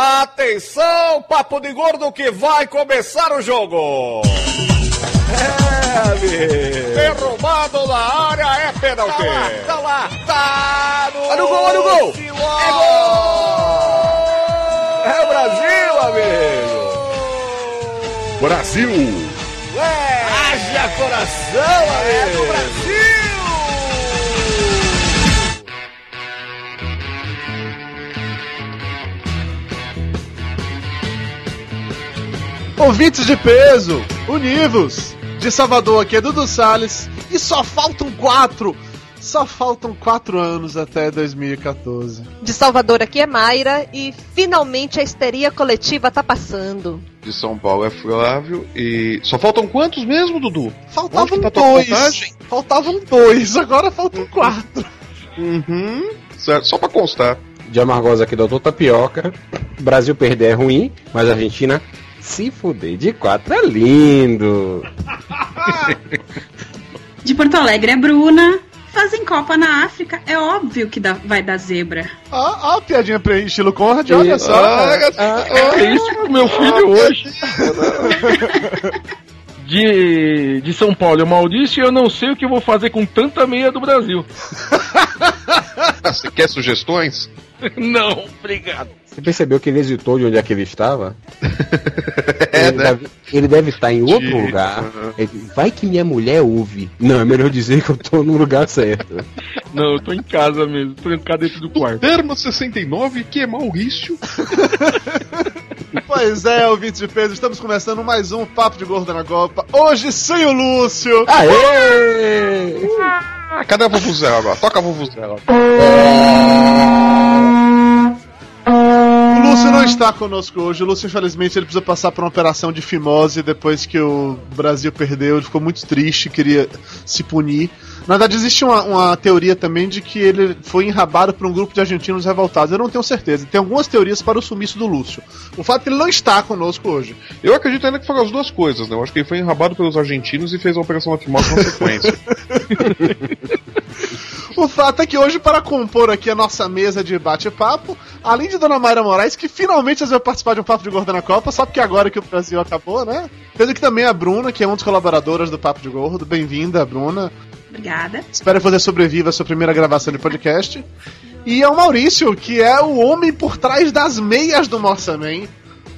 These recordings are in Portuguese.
Atenção, papo de gordo que vai começar o jogo. É, amigo. Derrubado na área é pênalti. Tá lá, Tá no, Olha o gol, olha o gol. É gol. É o Brasil, amigo. Brasil! Ué, haja coração, amigo. É do Brasil. Ouvintes de peso, univos! De Salvador aqui é Dudu Salles e só faltam quatro! Só faltam quatro anos até 2014. De Salvador aqui é Mayra e finalmente a histeria coletiva tá passando. De São Paulo é Flávio e. Só faltam quantos mesmo, Dudu? Faltavam tá dois! Faltavam dois, agora faltam quatro. Uhum. Certo, só pra constar. De Amargosa aqui, doutor Tapioca. Brasil perder é ruim, mas a Argentina se fuder de quatro é lindo. De Porto Alegre é Bruna. Fazem Copa na África, é óbvio que dá- vai dar zebra. Ó, ó, a piadinha pra estilo Conrad, olha E- só. Ah, É isso pro meu filho hoje. De, de São Paulo, é Maurício, e eu não sei o que eu vou fazer com tanta meia do Brasil. Você quer sugestões? Não, obrigado. Você percebeu que ele hesitou de onde é que ele estava? É, ele, né? deve, ele deve estar em outro De- lugar. Ele- vai que minha mulher ouve. Não, é melhor dizer que eu tô no lugar certo. Não, eu tô em casa mesmo, trancado dentro do quarto. Termo 69, que é Maurício. Pois é, ouvintes de peso, estamos começando mais um Papo de Gordo na Copa. Hoje sem o Lúcio. Aê! Ah, cadê a Vuvuzela agora? Toca a Vuvuzela. O Lúcio não está conosco hoje. O Lúcio, infelizmente, ele precisa passar por uma operação de fimose depois que o Brasil perdeu. Ele ficou muito triste, queria se punir. Na verdade, existe uma, uma teoria também de que ele foi enrabado por um grupo de argentinos revoltados. Eu não tenho certeza. Tem algumas teorias para o sumiço do Lúcio. O fato é que ele não está conosco hoje. Eu acredito ainda que foram as duas coisas, né? Eu acho que ele foi enrabado pelos argentinos e fez a operação da Timóteo na sequência. O fato é que hoje, para compor aqui a nossa mesa de bate-papo, além de Dona Mayra Moraes, que finalmente vai participar de um Papo de Gordo na Copa, só porque agora que o Brasil acabou, né? Tendo aqui também a Bruna, que é uma das colaboradoras do Papo de Gordo. Bem-vinda, Bruna. Obrigada. Espero que você sobreviva à sua primeira gravação de podcast. E é o Maurício, que é o homem por trás das meias do Morsaman.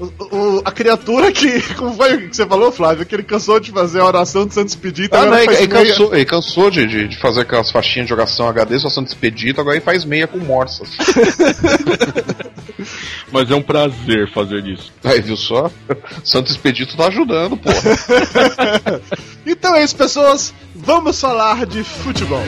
O, o- a criatura que. Como foi que você falou, Flávio? Que ele cansou de fazer a oração de Santos Expedito. ah, agora não, ele, faz ele meia. cansou, ele cansou de, de, de fazer aquelas faixinhas de jogação HD, só sendo despedido, agora ele faz meia com morsas. Mas é um prazer fazer isso. Aí, viu só? Santos Expedito tá ajudando, porra. Então é isso, pessoas. Vamos falar de futebol.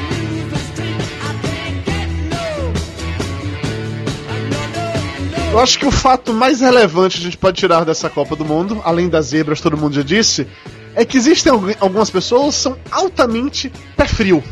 Eu acho que o fato mais relevante que a gente pode tirar dessa Copa do Mundo, além das zebras, todo mundo já disse, é que existem algu- algumas pessoas que são altamente pé frio.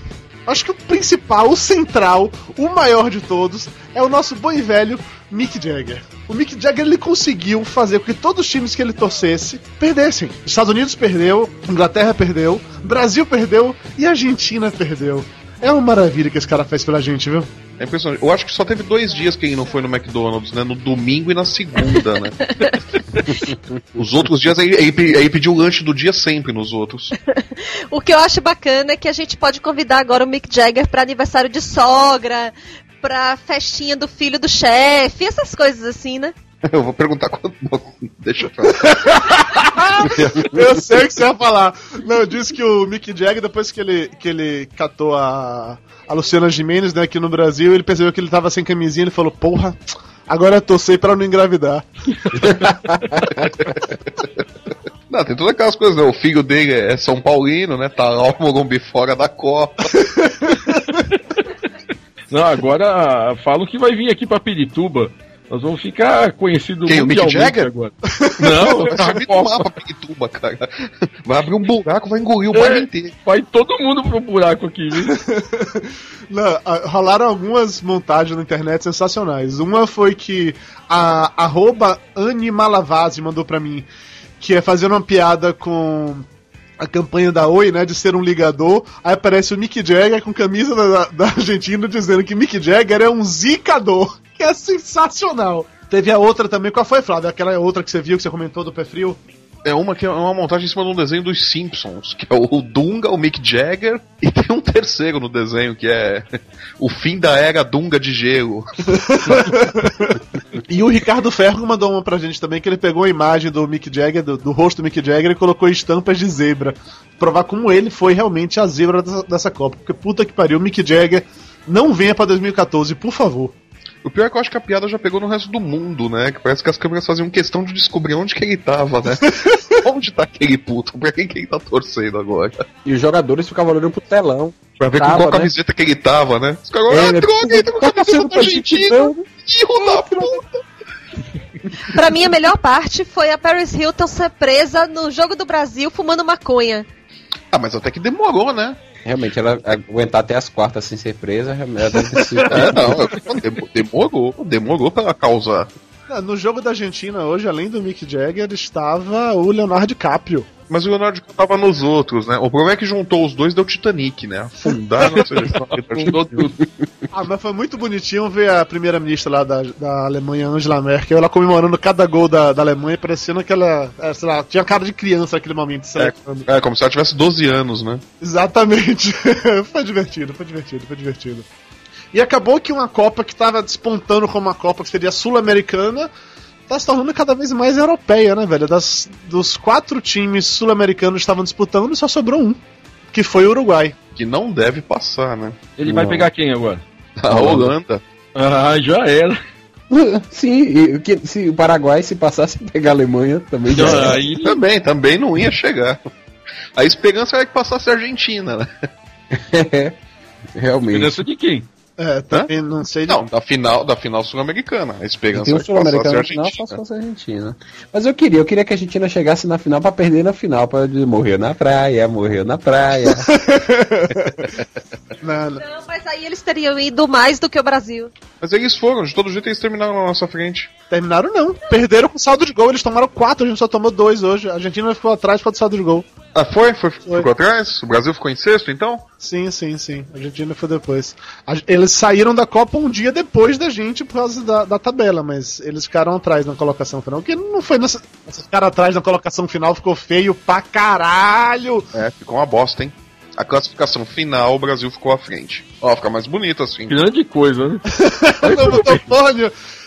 Acho que o principal, o central, o maior de todos, é o nosso bom e velho Mick Jagger. O Mick Jagger ele conseguiu fazer com que todos os times que ele torcesse perdessem. Estados Unidos perdeu, Inglaterra perdeu, Brasil perdeu e Argentina perdeu. É uma maravilha que esse cara fez pela gente, viu? É impressionante. Eu acho que só teve dois dias que ele não foi no McDonald's, né? No domingo e na segunda, né? Os outros dias ele, ele, pe- ele pediu o lanche do dia sempre nos outros. O que eu acho bacana é que a gente pode convidar agora o Mick Jagger pra aniversário de sogra, pra festinha do filho do chefe, essas coisas assim, né? Eu vou perguntar quando. Deixa eu falar. Eu sei o que você ia falar. Não, eu disse que o Mick Jagger, depois que ele, que ele catou a, a Luciana Gimenez né, aqui no Brasil, ele percebeu que ele tava sem camisinha ele falou: Porra, agora eu torcei pra não engravidar. Não, tem todas aquelas coisas, né? O filho dele é São Paulino, né? Tá lá o Morumbi fora da Copa. Não, agora falam que vai vir aqui pra Pirituba. Nós vamos ficar conhecidos Quem, o Mick mundialmente Jagger? agora. Não, Vai subir no mapa Pirituba, cara. Vai abrir um buraco, vai engolir o bairro É, inteiro. vai todo mundo pro buraco aqui, viu? Não, rolaram algumas montagens na internet sensacionais. Uma foi que a arroba Anne Malavasi mandou pra mim, que é fazendo uma piada com a campanha da Oi, né, de ser um ligador. Aí aparece o Mick Jagger com camisa da, da Argentina dizendo que Mick Jagger é um zicador. Que é sensacional. Teve a outra também, qual foi, Flávio? Aquela outra que você viu, que você comentou do pé frio? É uma que é uma montagem em cima de um desenho dos Simpsons, que é o Dunga, o Mick Jagger, e tem um terceiro no desenho, que é o fim da era Dunga de gelo. E o Ricardo Ferro mandou uma pra gente também, que ele pegou a imagem do Mick Jagger, do, do rosto do Mick Jagger, e colocou estampas de zebra. Provar como ele foi realmente a zebra dessa, dessa Copa. Porque puta que pariu, Mick Jagger, não venha pra 2014, por favor. O pior é que eu acho que a piada já pegou no resto do mundo, né? Que parece que as câmeras faziam questão de descobrir onde que ele tava, né? onde tá aquele puto? Pra quem que ele tá torcendo agora? E os jogadores ficavam olhando pro telão. Pra ver Tava, com qual né? camiseta que ele tava, né? Os caras, É, ah, né? droga, ele tá com a Tá camiseta da Argentina, filho da puta! Pra mim, a melhor parte foi a Paris Hilton ser presa no Jogo do Brasil fumando maconha. Ah, mas até que demorou, né? Realmente, ela aguentar até as quartas sem ser presa, realmente ela deve É, não, demorou, demorou pra causar. No jogo da Argentina hoje, além do Mick Jagger, estava o Leonardo DiCaprio. Mas o Leonardo DiCaprio tava nos outros, né? O problema é que juntou os dois deu Titanic, né? Afundar na seleção. Tudo. Ah, mas foi muito bonitinho ver a primeira-ministra lá da, da Alemanha, Angela Merkel, ela comemorando cada gol da, da Alemanha, parecendo que ela, é, sei lá, tinha cara de criança naquele momento. celebrando. É, como se ela tivesse 12 anos, né? Exatamente. foi divertido, foi divertido, foi divertido. E acabou que uma Copa que estava despontando como uma Copa que seria sul-americana, tá se tornando cada vez mais europeia, né, velho? Das, dos quatro times sul-americanos que estavam disputando, só sobrou um, que foi o Uruguai. Que não deve passar, né? Ele vai Não. pegar quem agora? A Holanda. Ah, já era. Sim, e o que- se o Paraguai se passasse a pegar a Alemanha, também já era. Aí, Também, também não ia chegar. A esperança era que passasse a Argentina, né? Realmente. esperança de quem? É, também não sei Não, da final, da final sul-americana. A esperança tem um era que passasse a sul-americano no final, só fosse a Argentina. Mas eu queria, eu queria que a Argentina chegasse na final pra perder na final, pra dizer, morreu na praia, morreu na praia. Não, não. Não, mas aí eles teriam ido mais do que o Brasil. Mas eles foram, de todo jeito eles terminaram na nossa frente. Terminaram não. Perderam com saldo de gol, eles tomaram quatro, a gente só tomou dois hoje. A Argentina ficou atrás por saldo de gol. Ah, foi? foi? Ficou atrás? O Brasil ficou em sexto, então? Sim, sim, sim. A Argentina foi depois. Eles saíram da Copa um dia depois da gente por causa da, da tabela, mas eles ficaram atrás na colocação final. Que não foi nessa. Esses caras atrás na colocação final ficou feio pra caralho! É, ficou uma bosta, hein? A classificação final, o Brasil ficou à frente. Ó, fica mais bonito assim. Grande coisa, né?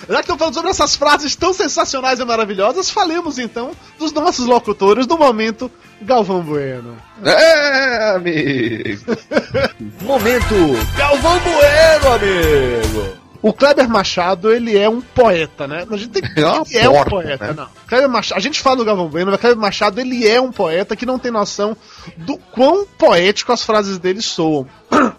Já que estamos falando sobre essas frases tão sensacionais e maravilhosas, falemos então dos nossos locutores do momento, Galvão Bueno. É, amigo. Momento Galvão Bueno, amigo. O Kleber Machado, ele é um poeta, né? A gente tem que É ele é um poeta, né? não. Kleber Machado, a gente fala do Galvão Bueno, mas Kleber Machado, ele é um poeta que não tem noção do quão poético as frases dele soam.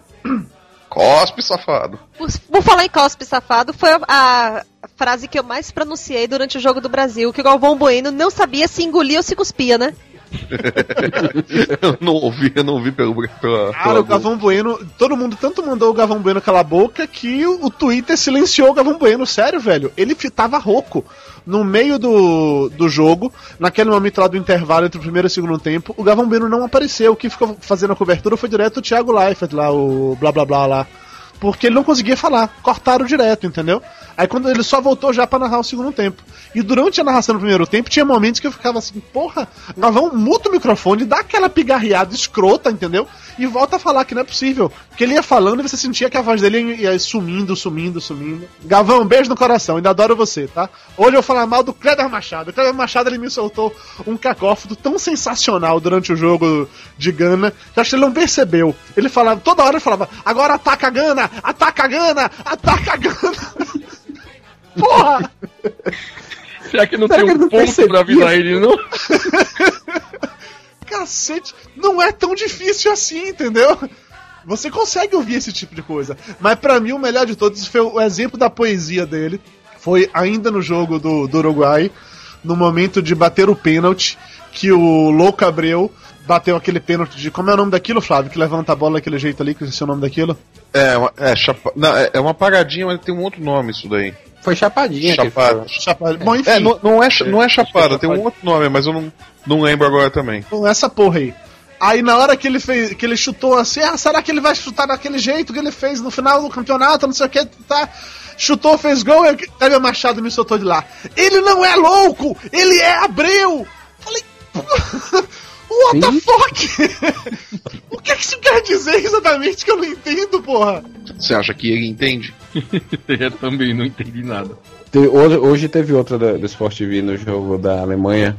Cospe, safado. Por, por falar em cospe safado, foi a, a frase que eu mais pronunciei durante o Jogo do Brasil, que o Galvão Bueno não sabia se engolia ou se cuspia, né? Eu não ouvi, eu não ouvi pelo, pela, Cara, pela o Galvão Bueno, todo mundo tanto mandou o Galvão Bueno calar a boca que o, o Twitter silenciou o Galvão Bueno, sério, velho. Ele tava rouco. No meio do, do jogo, naquele momento lá do intervalo entre o primeiro e o segundo tempo, o Galvão Bueno não apareceu. O que ficou fazendo a cobertura foi direto o Thiago Leifert lá, o blá blá blá lá. Porque ele não conseguia falar, cortaram direto, entendeu? Aí quando ele só voltou já pra narrar o segundo tempo. E durante a narração do primeiro tempo, tinha momentos que eu ficava assim, porra, Galvão, muta o microfone, dá aquela pigarreada escrota, entendeu? E volta a falar que não é possível. Porque ele ia falando e você sentia que a voz dele ia sumindo, sumindo, sumindo. Galvão, um beijo no coração, ainda adoro você, tá? Hoje eu vou falar mal do Kleber Machado. O Kleber Machado ele me soltou um cacófono tão sensacional durante o jogo de Gana, que acho que ele não percebeu. Ele falava, toda hora ele falava, agora ataca a Gana, ataca a Gana, ataca a Gana. Porra! Será que não Será tem um não ponto percebia? pra avisar ele, não? Cacete, não é tão difícil assim, entendeu? Você consegue ouvir esse tipo de coisa. Mas pra mim o melhor de todos foi o exemplo da poesia dele. Foi ainda no jogo do, do Uruguai, no momento de bater o pênalti, que o Louco Abreu bateu aquele pênalti de. Como é o nome daquilo, Flávio? Que levanta a bola daquele jeito ali, que eu esqueci o nome daquilo? É, uma- é, chapa... não, é, é uma paradinha, mas tem um outro nome isso daí. Foi chapadinha. Chapada. falou. Chapa... Bom, enfim, É, não, não é, cha- não é chapada, é tem um chapada. outro nome, mas eu não, não lembro agora também. com essa porra aí. Aí na hora que ele fez, que ele chutou assim, ah, será que ele vai chutar daquele jeito que ele fez no final do campeonato, não sei o que, tá? chutou, fez gol, e Kleber Machado me soltou de lá. Ele não é louco, ele é Abreu! Falei, what the fuck? o que, que isso quer dizer exatamente que eu não entendo, porra? Você acha que ele entende? Eu também não entendi nada. Hoje, hoje teve outra da- do Sport TV no jogo da Alemanha.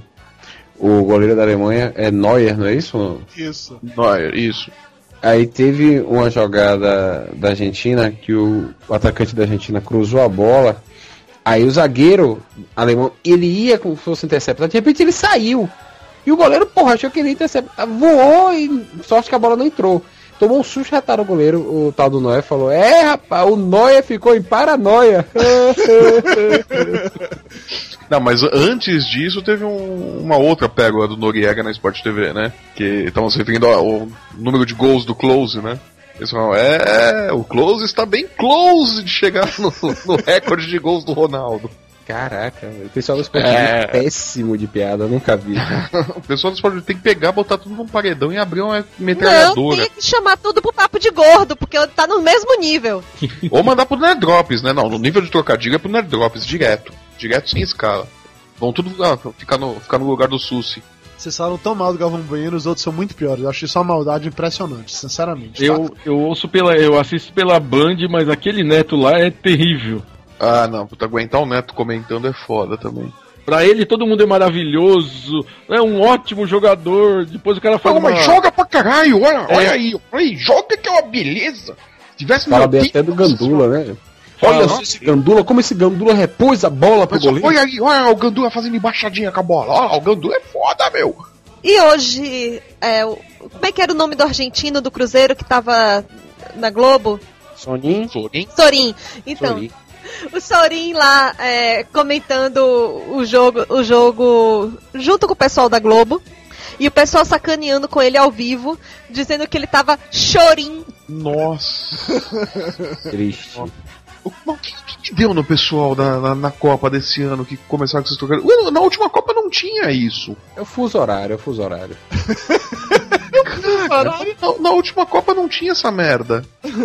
O goleiro da Alemanha é Neuer, não é isso? Isso. Neuer, isso. Aí teve uma jogada da Argentina que o, atacante da Argentina cruzou a bola. Aí o zagueiro alemão, ele ia como se fosse interceptar, de repente ele saiu. E o goleiro, porra, achou que ele interceptar. Voou e sorte que a bola não entrou. Tomou um susto, retaram o goleiro, o tal do Neuer falou: É, rapaz, o Neuer ficou em paranoia. Não, mas antes disso teve um- uma outra pérola do Noriega na Sport TV, né? Que estavam se referindo ao número de gols do Close, né? Eles falam, é, o Close está bem close de chegar no, no recorde de gols do Ronaldo. Caraca, o pessoal do Sport TV É. é péssimo de piada, eu nunca vi. O pessoal do Sport TV tem que pegar, botar tudo num paredão e abrir uma Não, metralhadora. tem que chamar tudo pro papo de gordo, porque tá no mesmo nível. Ou mandar pro Nerdrops, né? Não, no nível de trocadilho é pro Nerdrops, direto. Direto sem escala. Vão tudo ah, ficar, no, ficar no lugar do Susi. Vocês falam tão mal do Galvão Bueno, os outros são muito piores. Eu acho isso uma maldade impressionante, sinceramente. Eu, eu ouço pela. Eu assisto pela Band, mas aquele neto lá é terrível. Ah, não, puta, aguentar o Neto comentando é foda também. Pra ele todo mundo é maravilhoso, é um ótimo jogador. Depois o cara faz Não, uma... mas joga pra caralho, olha, É. olha aí, olha aí, joga que é uma beleza. Se tivesse Fala meu bem até do Gandula, né? Fala, Olha só esse Gandula, como esse Gandula repôs a bola pro goleiro. olha aí, olha o Gandula fazendo embaixadinha com a bola. Olha, o Gandula é foda, meu. E hoje, é, como é que era o nome do argentino do Cruzeiro que tava na Globo? Soninho, Sorin. Sorin. Então, Sorin. O Sorin lá é, comentando o jogo, o jogo junto com o pessoal da Globo. E o pessoal sacaneando com ele ao vivo, dizendo que ele tava chorim. Nossa. triste. O que, que que deu no pessoal na, na, na Copa desse ano que começaram com esses trocadilhos? Na última Copa não tinha isso. É o fuso horário, é o fuso horário. Caralho, na, na última Copa não tinha essa merda.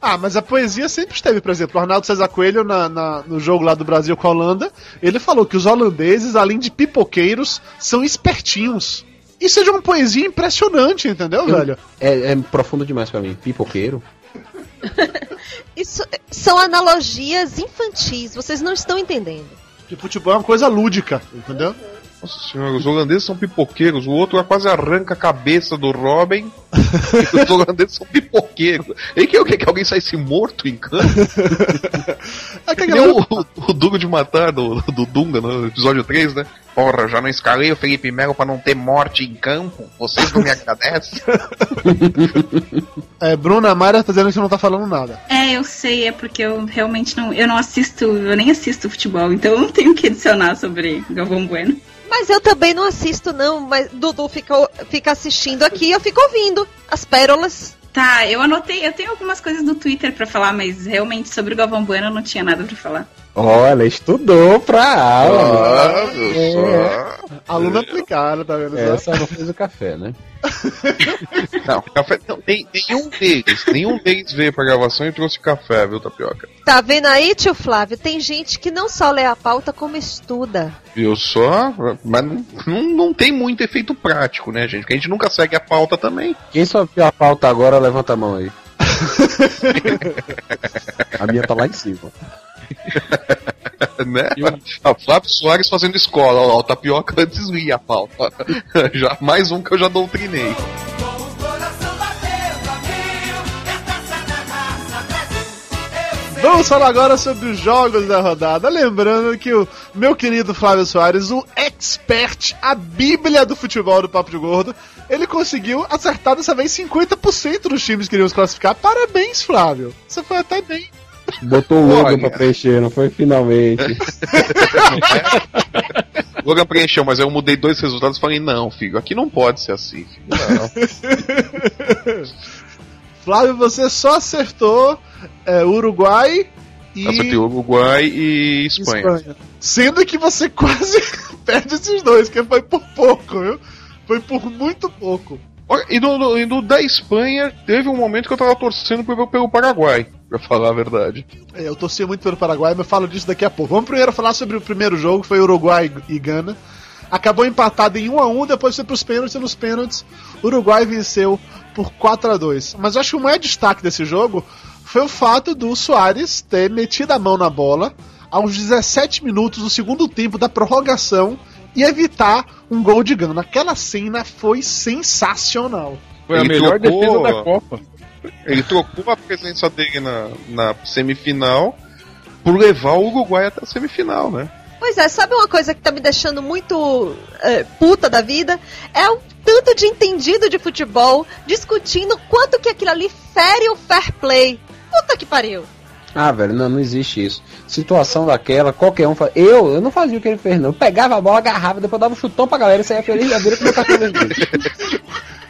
Ah, mas a poesia sempre esteve, por exemplo, o Arnaldo César Coelho na, na- no jogo lá do Brasil com a Holanda, ele falou que os holandeses, além de pipoqueiros, são espertinhos. Isso é de uma poesia impressionante, entendeu, Eu- velho? É, é profundo demais pra mim. Pipoqueiro. Isso são analogias infantis, vocês não estão entendendo. Que futebol é uma coisa lúdica, entendeu? Nossa senhora, os holandeses são pipoqueiros. O outro quase arranca a cabeça do Robin. e os holandeses são pipoqueiros. E que o que? Que alguém saísse morto em campo? É que galera- o, o, o Duro de Matar do, do Dunga no episódio 3, né? Porra, já não escalei o Felipe Melo pra não ter morte em campo. Vocês não me agradecem? É, Bruna Mara tá dizendo que você não tá falando nada. É, eu sei, é porque eu realmente não. Eu não assisto, eu nem assisto futebol, então eu não tenho o que adicionar sobre Galvão Bueno. Mas eu também não assisto, não. Mas Dudu fica, fica assistindo aqui eu fico ouvindo as pérolas. Tá, eu anotei, eu tenho algumas coisas no Twitter pra falar, mas realmente sobre o Galvão Bueno eu não tinha nada pra falar. Olha, estudou pra aula. Ah, viu só. Aluna aplicada, tá vendo? só? Essa não fez o café, né? Não, café, não tem, nenhum deles, nenhum deles veio pra gravação e trouxe café, viu, Tapioca? Tá vendo aí, tio Flávio? Tem gente que não só lê a pauta, como estuda. Viu só? Mas não, não, não tem muito efeito prático, né, gente? Porque a gente nunca segue a pauta também. Quem só viu a pauta agora, levanta a mão aí. a minha tá lá em cima. né? Ah, Flávio Soares fazendo escola, ó, o Tapioca antes lia a pauta. já, mais um que eu já doutrinei. Vamos falar agora sobre os jogos da rodada. Lembrando que o meu querido Flávio Soares, o expert, a bíblia do futebol do Papo de Gordo, ele conseguiu acertar dessa vez 50% dos times que iriam se classificar. Parabéns, Flávio. Você foi até bem. Botou o logo Olha. pra preencher, não foi finalmente. O Logan preencheu, mas eu mudei dois resultados e falei, não, filho, aqui não pode ser assim. Filho. Não. Flávio, você só acertou é, Uruguai e Acertei Uruguai e Espanha. Espanha. Sendo que você quase perde esses dois, que foi por pouco, viu? Foi por muito pouco. E no, no- no da Espanha, teve um momento que eu tava torcendo pelo, pelo Paraguai, pra falar a verdade. É, Eu torci muito pelo Paraguai, mas falo disso daqui a pouco. Vamos primeiro falar sobre o primeiro jogo, que foi Uruguai e Gana. Acabou empatado em 1 a 1 depois foi pros pênaltis, e nos pênaltis Uruguai venceu por 4 a 2 Mas eu acho que o maior destaque desse jogo foi o fato do Soares ter metido a mão na bola aos 17 minutos do segundo tempo da prorrogação e evitar um gol de Gana. Aquela cena foi sensacional. Foi a Ele melhor trocou- defesa da Copa. Ele trocou a presença dele na, na semifinal por levar o Uruguai até a semifinal, né? Pois é, sabe uma coisa que tá me deixando muito é, puta da vida? É o tanto de entendido de futebol discutindo quanto que aquilo ali fere o fair play. Puta que pariu. Ah, velho, não, não existe isso. Situação daquela, qualquer um faz. Eu, eu não fazia o que ele fez, não. Eu pegava a bola, agarrava, depois dava um chutão pra galera e saía feliz da vida com meu vermelho.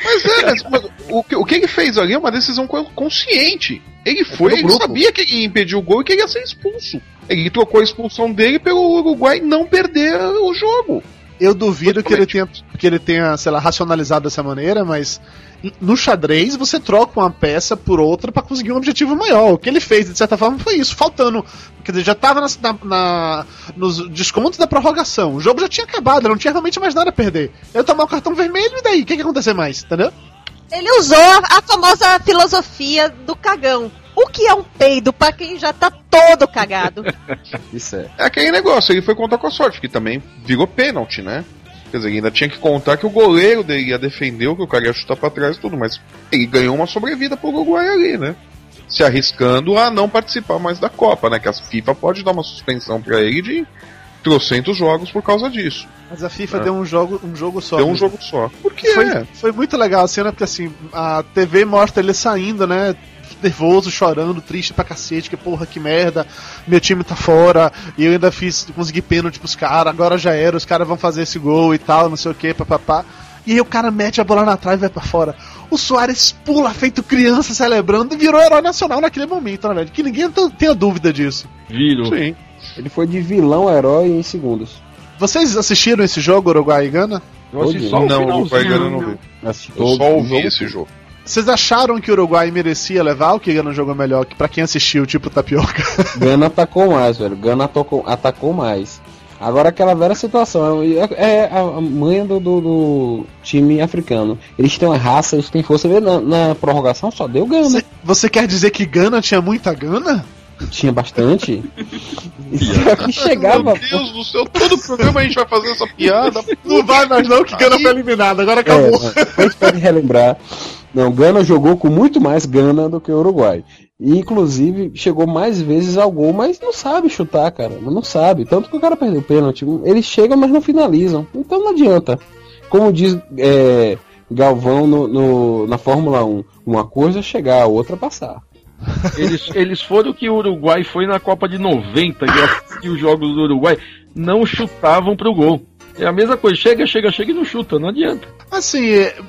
Mas é, mas, mas o, que, o que ele fez ali é uma decisão co- consciente. Ele foi, do ele grupo. sabia que ele ia impedir o gol e que ele ia ser expulso. Ele trocou a expulsão dele pelo Uruguai não perder o jogo. Eu duvido que ele, tenha, que ele tenha, sei lá, racionalizado dessa maneira, mas no xadrez você troca uma peça por outra pra conseguir um objetivo maior. O que ele fez, de certa forma, foi isso, faltando. Quer dizer, já tava nas- na, na- nos descontos da prorrogação. O jogo já tinha acabado, não tinha realmente mais nada a perder. Eu tomar o cartão vermelho e daí? O que, que ia acontecer mais? Entendeu? Ele usou a famosa filosofia do cagão. O que é um peido pra quem já tá todo cagado? Isso é. É aquele negócio, ele foi contar com a sorte, que também virou pênalti, né? Quer dizer, ainda tinha que contar que o goleiro dele ia defender, o que o cara ia chutar pra trás e tudo, mas ele ganhou uma sobrevida pro Uruguai ali, né? Se arriscando a não participar mais da Copa, né? Que a FIFA pode dar uma suspensão pra ele de trocentos jogos por causa disso. Mas a FIFA É. deu um jogo, um jogo só. Deu um mesmo. jogo só. Por que Foi, foi muito legal a cena, porque assim, a TV mostra ele saindo, né? Nervoso, chorando, triste pra cacete, que porra, que merda, meu time tá fora, e eu ainda fiz, consegui pênalti pros caras, agora já era, os caras vão fazer esse gol e tal, não sei o que, papapá. E aí o cara mete a bola na trave e vai pra fora. O Soares pula, feito criança, celebrando, e virou herói nacional naquele momento, né, velho? Que ninguém tenha dúvida disso. Viro. Sim. Ele foi de vilão a herói em segundos. Vocês assistiram esse jogo, Uruguai e Gana? Eu assisti só o Não, o finalzinho. Uruguai Gana não vi. Eu só ouvi esse jogo. Vocês acharam que o Uruguai merecia levar ou que Gana jogou melhor? Que pra quem assistiu, tipo Tapioca. Gana atacou mais, velho. Gana atacou, atacou mais. Agora aquela velha situação, é, é a manha do, do- do time africano. Eles têm uma raça, eles têm força. Na, na prorrogação só deu Gana. Você, você quer dizer que Gana tinha muita Gana? Tinha bastante. Só que chegava. Meu Deus do céu, todo programa a gente vai fazer essa piada. Não vai mais não, que Gana foi eliminado, agora acabou. É, a gente pode relembrar. Não, Gana jogou com muito mais Gana do que o Uruguai. E, inclusive, chegou mais vezes ao gol, mas não sabe chutar, cara. Não sabe. Tanto que o cara perdeu o pênalti. Eles chegam, mas não finalizam. Então não adianta. Como diz é, Galvão no, no- na Fórmula 1, uma coisa é chegar, a outra passar. Eles, eles foram o que o Uruguai foi na Copa de 90, que assistiu os jogos do Uruguai, não chutavam pro gol. É a mesma coisa, chega, chega, chega e não chuta, não adianta. Assim,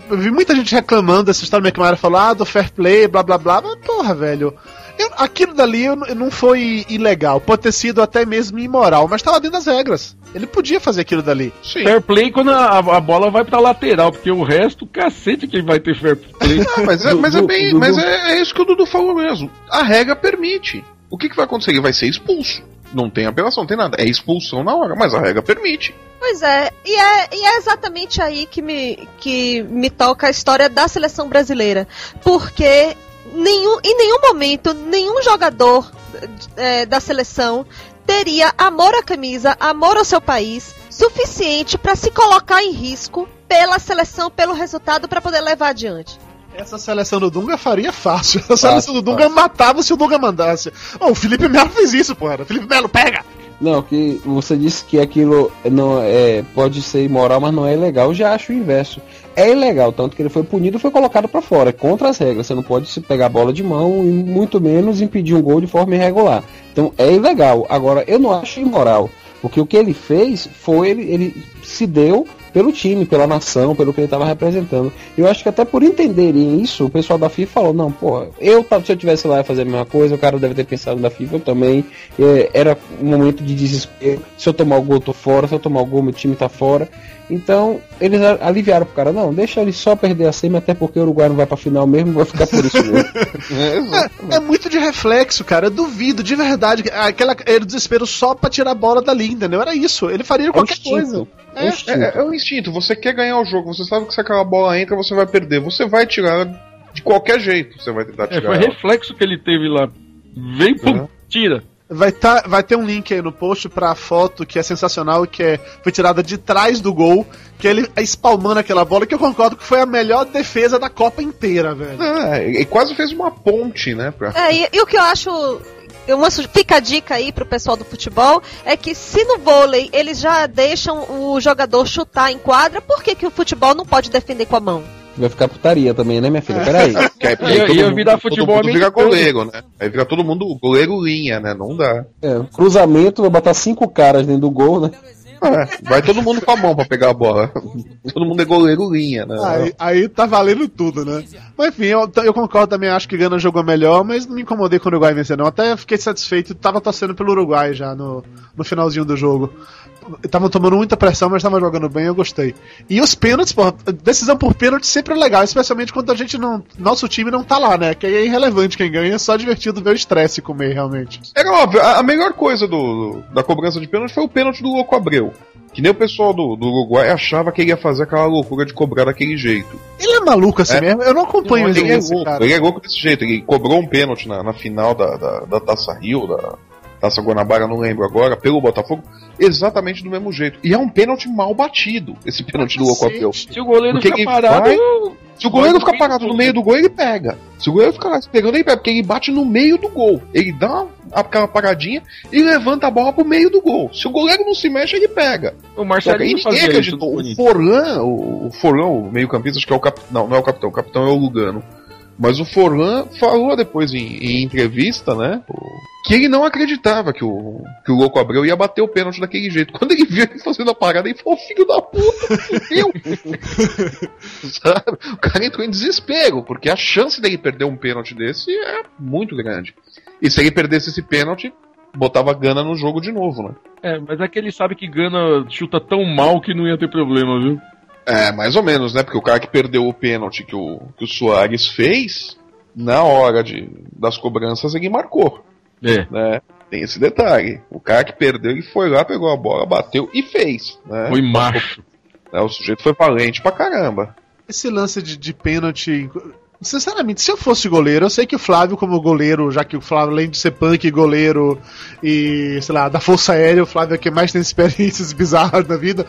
eu vi muita gente reclamando dessa história que a Mayara falou, ah, do fair play, blá blá blá, mas porra, velho. eu- aquilo dali eu não foi ilegal, pode ter sido até mesmo imoral, mas tava dentro das regras. Ele podia fazer aquilo dali. Sim. Fair play quando a, a bola vai pra lateral, porque o resto, cacete, quem vai ter fair play. Ah, mas é, mas é bem. Mas é, é isso que o Dudu falou mesmo. A regra permite. O que, que vai acontecer? Ele vai ser expulso. Não tem apelação, não tem nada. É expulsão na hora, mas a regra permite. Pois é, e é, e é exatamente aí que me, que me toca a história da seleção brasileira. Porque nenhum, em nenhum momento, nenhum jogador eh, da seleção teria amor à camisa, amor ao seu país, suficiente para se colocar em risco pela seleção, pelo resultado, para poder levar adiante. Essa seleção do Dunga faria fácil. A seleção do Dunga fácil. matava se o Dunga mandasse. Ô, o Felipe Melo fez isso, porra. Felipe Melo, pega! Não, que você disse que aquilo não é pode ser imoral, mas não é ilegal. Eu já acho o inverso. É ilegal, tanto que ele foi punido e foi colocado pra fora. É contra as regras. Você não pode se pegar a bola de mão e muito menos impedir um gol de forma irregular. Então é ilegal. Agora, eu não acho imoral. Porque o que ele fez foi ele, ele se deu pelo time, pela nação, pelo que ele estava representando. Eu acho que até por entenderem isso, o pessoal da FIFA falou, não, pô, eu se eu tivesse lá ia fazer a mesma coisa, o cara deve ter pensado da FIFA, eu também. É, era um momento de desespero. Se eu tomar o gol, tô fora, se eu tomar o gol, meu time tá fora. Então, eles aliviaram pro cara, não, deixa ele só perder a semi, até porque o Uruguai não vai pra final mesmo, vai ficar por isso mesmo. é, é, muito de reflexo, cara. Eu duvido, de verdade. Aquela, era o desespero só pra tirar a bola dali, entendeu? Era isso. Ele faria qualquer é coisa. É, é, é, o instinto. Você quer ganhar o jogo, você sabe que se aquela bola entra, você vai perder. Você vai tirar de qualquer jeito. Você vai tentar tirar. É, foi reflexo que ele teve lá. Vem, pum, tira. Vai, tá, vai ter um link aí no post pra foto que é sensacional, que é, foi tirada de trás do gol, que ele espalmando aquela bola, que eu concordo que foi a melhor defesa da Copa inteira, velho. É, e quase fez uma ponte, né? Pra... É, e, e o que eu acho uma, fica a dica aí pro pessoal do futebol, é que se no vôlei eles já deixam o jogador chutar em quadra, por que, que o futebol não pode defender com a mão? Vai ficar putaria também, né, minha filha? Peraí. Que aí, aí ia, ia virar futebol todo mundo vira goleiro, né? Aí vira todo mundo goleiro linha, né? Não dá. É, cruzamento, vai botar cinco caras dentro do gol, né? É, vai todo mundo com a mão pra pegar a bola. todo mundo é goleiro linha, né? Aí, aí tá valendo tudo, né? Mas enfim, eu, eu concordo também, acho que Gana jogou melhor, mas não me incomodei com o Uruguai vencer, não. Até fiquei satisfeito, tava torcendo pelo Uruguai já no, no finalzinho do jogo. Estavam tomando muita pressão, mas estavam jogando bem, eu gostei. E os pênaltis, pô, decisão por pênalti sempre é legal, especialmente quando a gente não. Nosso time não tá lá, né? Que é irrelevante quem ganha, é só divertido ver o estresse comer, realmente. É óbvio, a, a melhor coisa do, da cobrança de pênalti foi o pênalti do Louco Abreu. Que nem o pessoal do, do Uruguai achava que ele ia fazer aquela loucura de cobrar daquele jeito. Ele é maluco assim é. mesmo? Eu não acompanho não, ele. É louco, ele é louco desse jeito. Ele cobrou um pênalti na, na final da, da, da Taça Rio, da, Taça Guanabara, não lembro agora, pelo Botafogo, exatamente do mesmo jeito. E é um pênalti mal batido, esse pênalti do Locopel. Se o goleiro ficar parado. Vai, se o goleiro ficar parado no meio do gol, ele pega. Se o goleiro ficar pegando, ele pega, porque ele bate no meio do gol. Ele dá aquela paradinha e levanta a bola pro meio do gol. Se o goleiro não se mexe, ele pega. O Marcelinho ninguém acreditou. O Forlan, o, o Forlan, o meio-campista, acho que é o capitão. Não, não é o capitão, o capitão é o Lugano. Mas o Forlan falou depois em, em entrevista, né? Que ele não acreditava que o, que o Louco Abreu ia bater o pênalti daquele jeito. Quando ele viu ele fazendo a parada, ele falou: Filho da puta, meu! Sabe? O cara entrou em desespero, porque a chance dele perder um pênalti desse é muito grande. E se ele perdesse esse pênalti, botava Gana no jogo de novo, né? É, mas é que ele sabe que Gana chuta tão mal que não ia ter problema, viu? É, mais ou menos, né? Porque o cara que perdeu o pênalti que o, que o Soares fez, na hora de, das cobranças, ele marcou. É. Né? Tem esse detalhe. O cara que perdeu, ele foi lá, pegou a bola, bateu e fez. Né? Foi macho. Né? O sujeito foi valente pra caramba. Esse lance de, de pênalti. Sinceramente, se eu fosse goleiro, eu sei que o Flávio, como goleiro, já que o Flávio, além de ser punk, goleiro e, sei lá, da Força Aérea, o Flávio é que mais tem experiências bizarras na vida.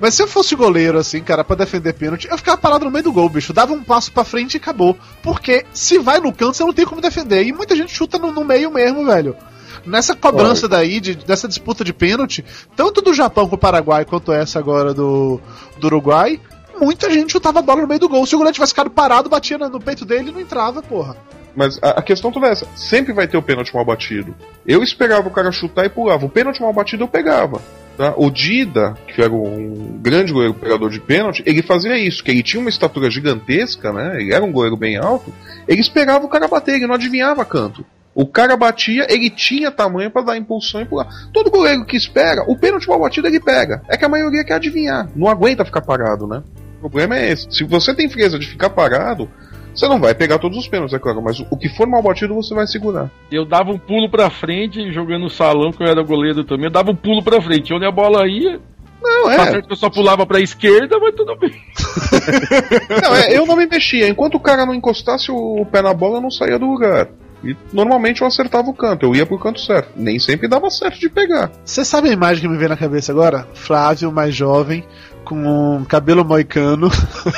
Mas se eu fosse goleiro, assim, cara, para defender pênalti, eu ficava parado no meio do gol, bicho. Dava um passo para frente e acabou. Porque se vai no canto, você não tem como defender. E muita gente chuta no, no meio mesmo, velho. Nessa cobrança daí, de, dessa disputa de pênalti, tanto do Japão com o Paraguai quanto essa agora do, do Uruguai, muita gente chutava a bola no meio do gol. Se o goleiro tivesse ficado parado, batia no, no peito dele e não entrava, porra. Mas a, a, questão toda é essa: sempre vai ter o pênalti mal batido. Eu esperava o cara chutar e pulava. O pênalti mal batido eu pegava. Tá? O Dida, que era um grande goleiro pegador de pênalti, ele fazia isso, que ele tinha uma estatura gigantesca, né? Ele era um goleiro bem alto, ele esperava o cara bater, ele não adivinhava canto. O cara batia, ele tinha tamanho para dar impulsão e pular. Todo goleiro que espera, o pênalti mal batido ele pega. É que a maioria quer adivinhar, não aguenta ficar parado, né? O problema é esse. Se você tem frieza de ficar parado, você não vai pegar todos os pênaltis, é claro, mas o que for mal batido você vai segurar. Eu dava um pulo pra frente, jogando no salão, que eu era goleiro também, eu dava um pulo pra frente. Onde a bola ia, não, é. Tá eu só pulava pra esquerda, mas tudo bem. não, é, eu não me mexia. Enquanto o cara não encostasse o pé na bola, eu não saía do lugar. E normalmente eu acertava o canto, eu ia pro canto certo. Nem sempre dava certo de pegar. Você sabe a imagem que me vem na cabeça agora? Flávio, mais jovem, com um cabelo moicano,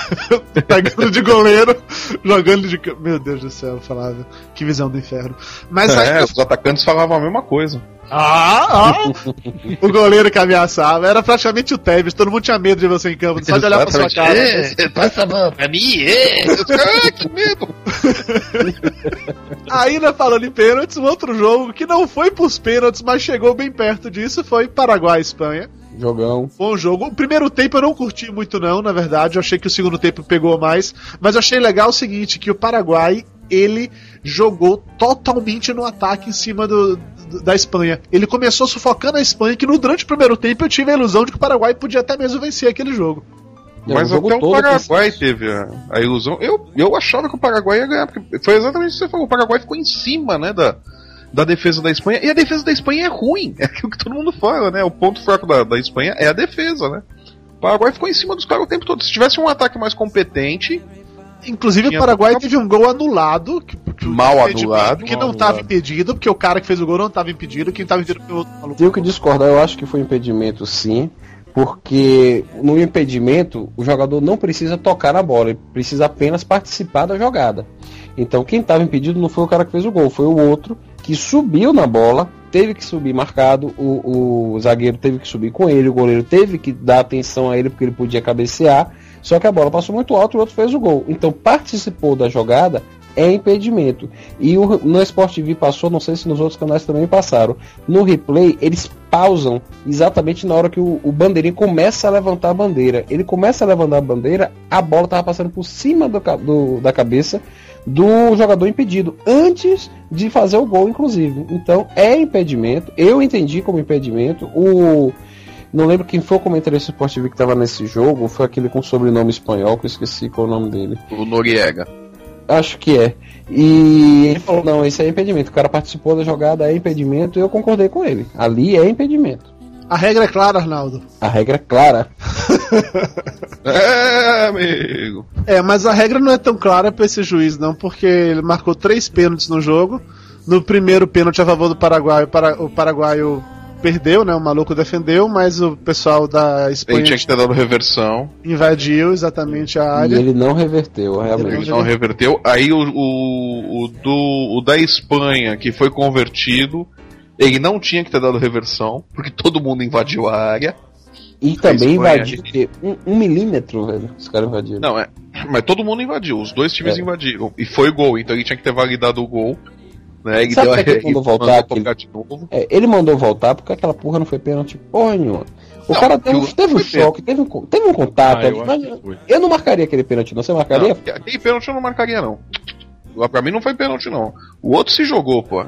pegando de goleiro, jogando de. Meu Deus do céu, falava. Que visão do inferno. Mas é, aí... os atacantes falavam a mesma coisa. Ah, ah! o goleiro que ameaçava era praticamente o Tevez, todo mundo tinha medo de você em campo, só de olhar pra sua cara. É, passa a mão pra mim, é. ah, que medo! Ainda falando em pênaltis, um outro jogo que não foi pros pênaltis, mas chegou bem perto disso foi Paraguai-Espanha. Jogão. Bom jogo. O primeiro tempo eu não curti muito, não, na verdade. Eu achei que o segundo tempo pegou mais. Mas eu achei legal o seguinte: que o Paraguai ele jogou totalmente no ataque em cima do- da Espanha. Ele começou sufocando a Espanha, que no, durante o primeiro tempo eu tive a ilusão de que o Paraguai podia até mesmo vencer aquele jogo. É, Mas o jogo até o Paraguai teve a, a ilusão. Eu, eu achava que o Paraguai ia ganhar, porque foi exatamente isso que você falou. O Paraguai ficou em cima, né, da, da defesa da Espanha. E a defesa da Espanha é ruim. É aquilo que todo mundo fala, né? O ponto fraco da, da Espanha é a defesa, né? O Paraguai ficou em cima dos caras o tempo todo. Se tivesse um ataque mais competente, Inclusive Tinha o Paraguai teve um gol anulado. Que, que- Mal anulado, Que não estava impedido, porque o cara que fez o gol não estava impedido. Quem estava impedido foi o outro maluco. Tenho que discordar, eu acho que foi impedimento sim, porque no impedimento o jogador não precisa tocar na bola, ele precisa apenas participar da jogada. Então quem estava impedido não foi o cara que fez o gol, foi o outro que subiu na bola, teve que subir marcado, o, o zagueiro teve que subir com ele, o goleiro teve que dar atenção a ele porque ele podia cabecear, só que a bola passou muito alto e o outro fez o gol. Então participou da jogada é impedimento. E o, no Sport TV passou, não sei se nos outros canais também passaram. No replay, eles pausam exatamente na hora que o, o bandeirinho começa a levantar a bandeira. Ele começa a levantar a bandeira, a bola tava passando por cima do, do- da cabeça do jogador impedido, antes de fazer o gol, inclusive. Então é impedimento. Eu entendi como impedimento. O. Não lembro quem foi o comentarista do Sport TV que estava nesse jogo, foi aquele com sobrenome espanhol, que eu esqueci qual é o nome dele. o Noriega. Acho que é. E ele falou, não, isso é impedimento. O cara participou da jogada, é impedimento, e eu concordei com ele. Ali é impedimento. A regra é clara, Arnaldo. A regra é clara. É, amigo. É, mas a regra não é tão clara pra esse juiz, não, porque ele marcou três pênaltis no jogo. No primeiro pênalti a favor do Paraguai, o, para, o paraguaio perdeu, né? O maluco defendeu, mas o pessoal da Ele Espanha tinha que ter dado reversão. invadiu exatamente a E área. ele não reverteu, realmente. Ele não reverteu. Aí o, o, o do, o da Espanha, que foi convertido, ele não tinha que ter dado reversão, porque todo mundo invadiu a área. E também Espanha, invadiu quê? um, um milímetro, velho. Os caras invadiram. Não, é. Mas todo mundo invadiu, os dois times É. invadiram. E foi gol, então ele tinha que ter validado o gol. Né? Ele Sabe deu que ele mandou voltar aquele- colocar de novo. É, ele mandou voltar porque aquela porra não foi pênalti porra nenhuma. O Não, cara teve, um- teve um choque, teve um, teve um contato Ah, eu mas eu não marcaria aquele pênalti, não. Você marcaria? Não, aquele pênalti eu não marcaria, não. Lá Pra mim não foi pênalti, não. O outro se jogou, pô.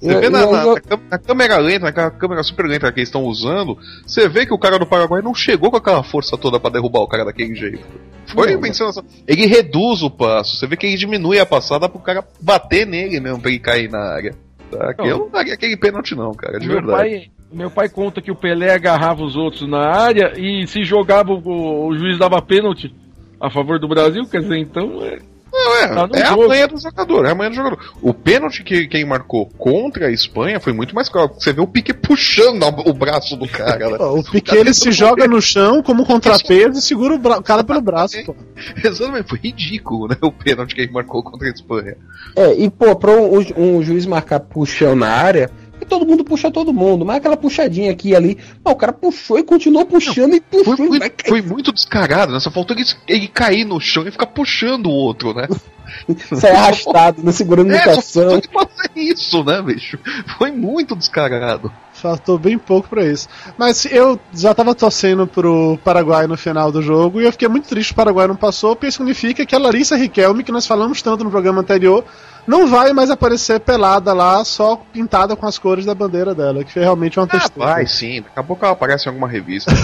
Você vê na, eu- na- câmera- lenta, naquela câmera super lenta que eles estão usando, você vê que o cara do Paraguai não chegou com aquela força toda pra derrubar o cara daquele jeito. Foi Não, pensando assim, Ele reduz o passo, você vê que ele diminui a passada pro cara bater nele mesmo pra ele cair na área. Tá? Não. eu não daria aquele pênalti, não, cara, de verdade. pai, meu pai conta que o Pelé agarrava os outros na área e se jogava o, o juiz dava pênalti a favor do Brasil, quer dizer, então é, Não, é, Tá é a manha do jogador, é a manha do jogador. O pênalti que quem marcou contra a Espanha foi muito mais claro. Você vê o Pique puxando o braço do cara, né? O Piquet ele se joga no chão como contrapeso e segura o, o cara pelo braço, pô. Exatamente, foi ridículo, né? O pênalti que ele marcou contra a Espanha. É, e pô, pra um, um juiz marcar puxão na área, todo mundo puxa todo mundo, mas aquela puxadinha aqui e ali, mas o cara puxou e continuou puxando e Foi, puxou e foi- cair. foi muito descarado, né? Só faltou ele, ele cair no chão e ficar puxando o outro, né? Sai arrastado, né, segurando É, só imitação. faltou ele fazer isso, né, bicho? Foi muito descarado. Faltou bem pouco pra isso. Mas eu já tava torcendo pro Paraguai no final do jogo e eu fiquei muito triste que o Paraguai não passou, porque significa que a Larissa Riquelme, que nós falamos tanto no programa anterior, não vai mais aparecer pelada lá, só pintada com as cores da bandeira dela, que foi realmente uma Ah, tristeza. vai sim, daqui a pouco ela aparece em alguma revista.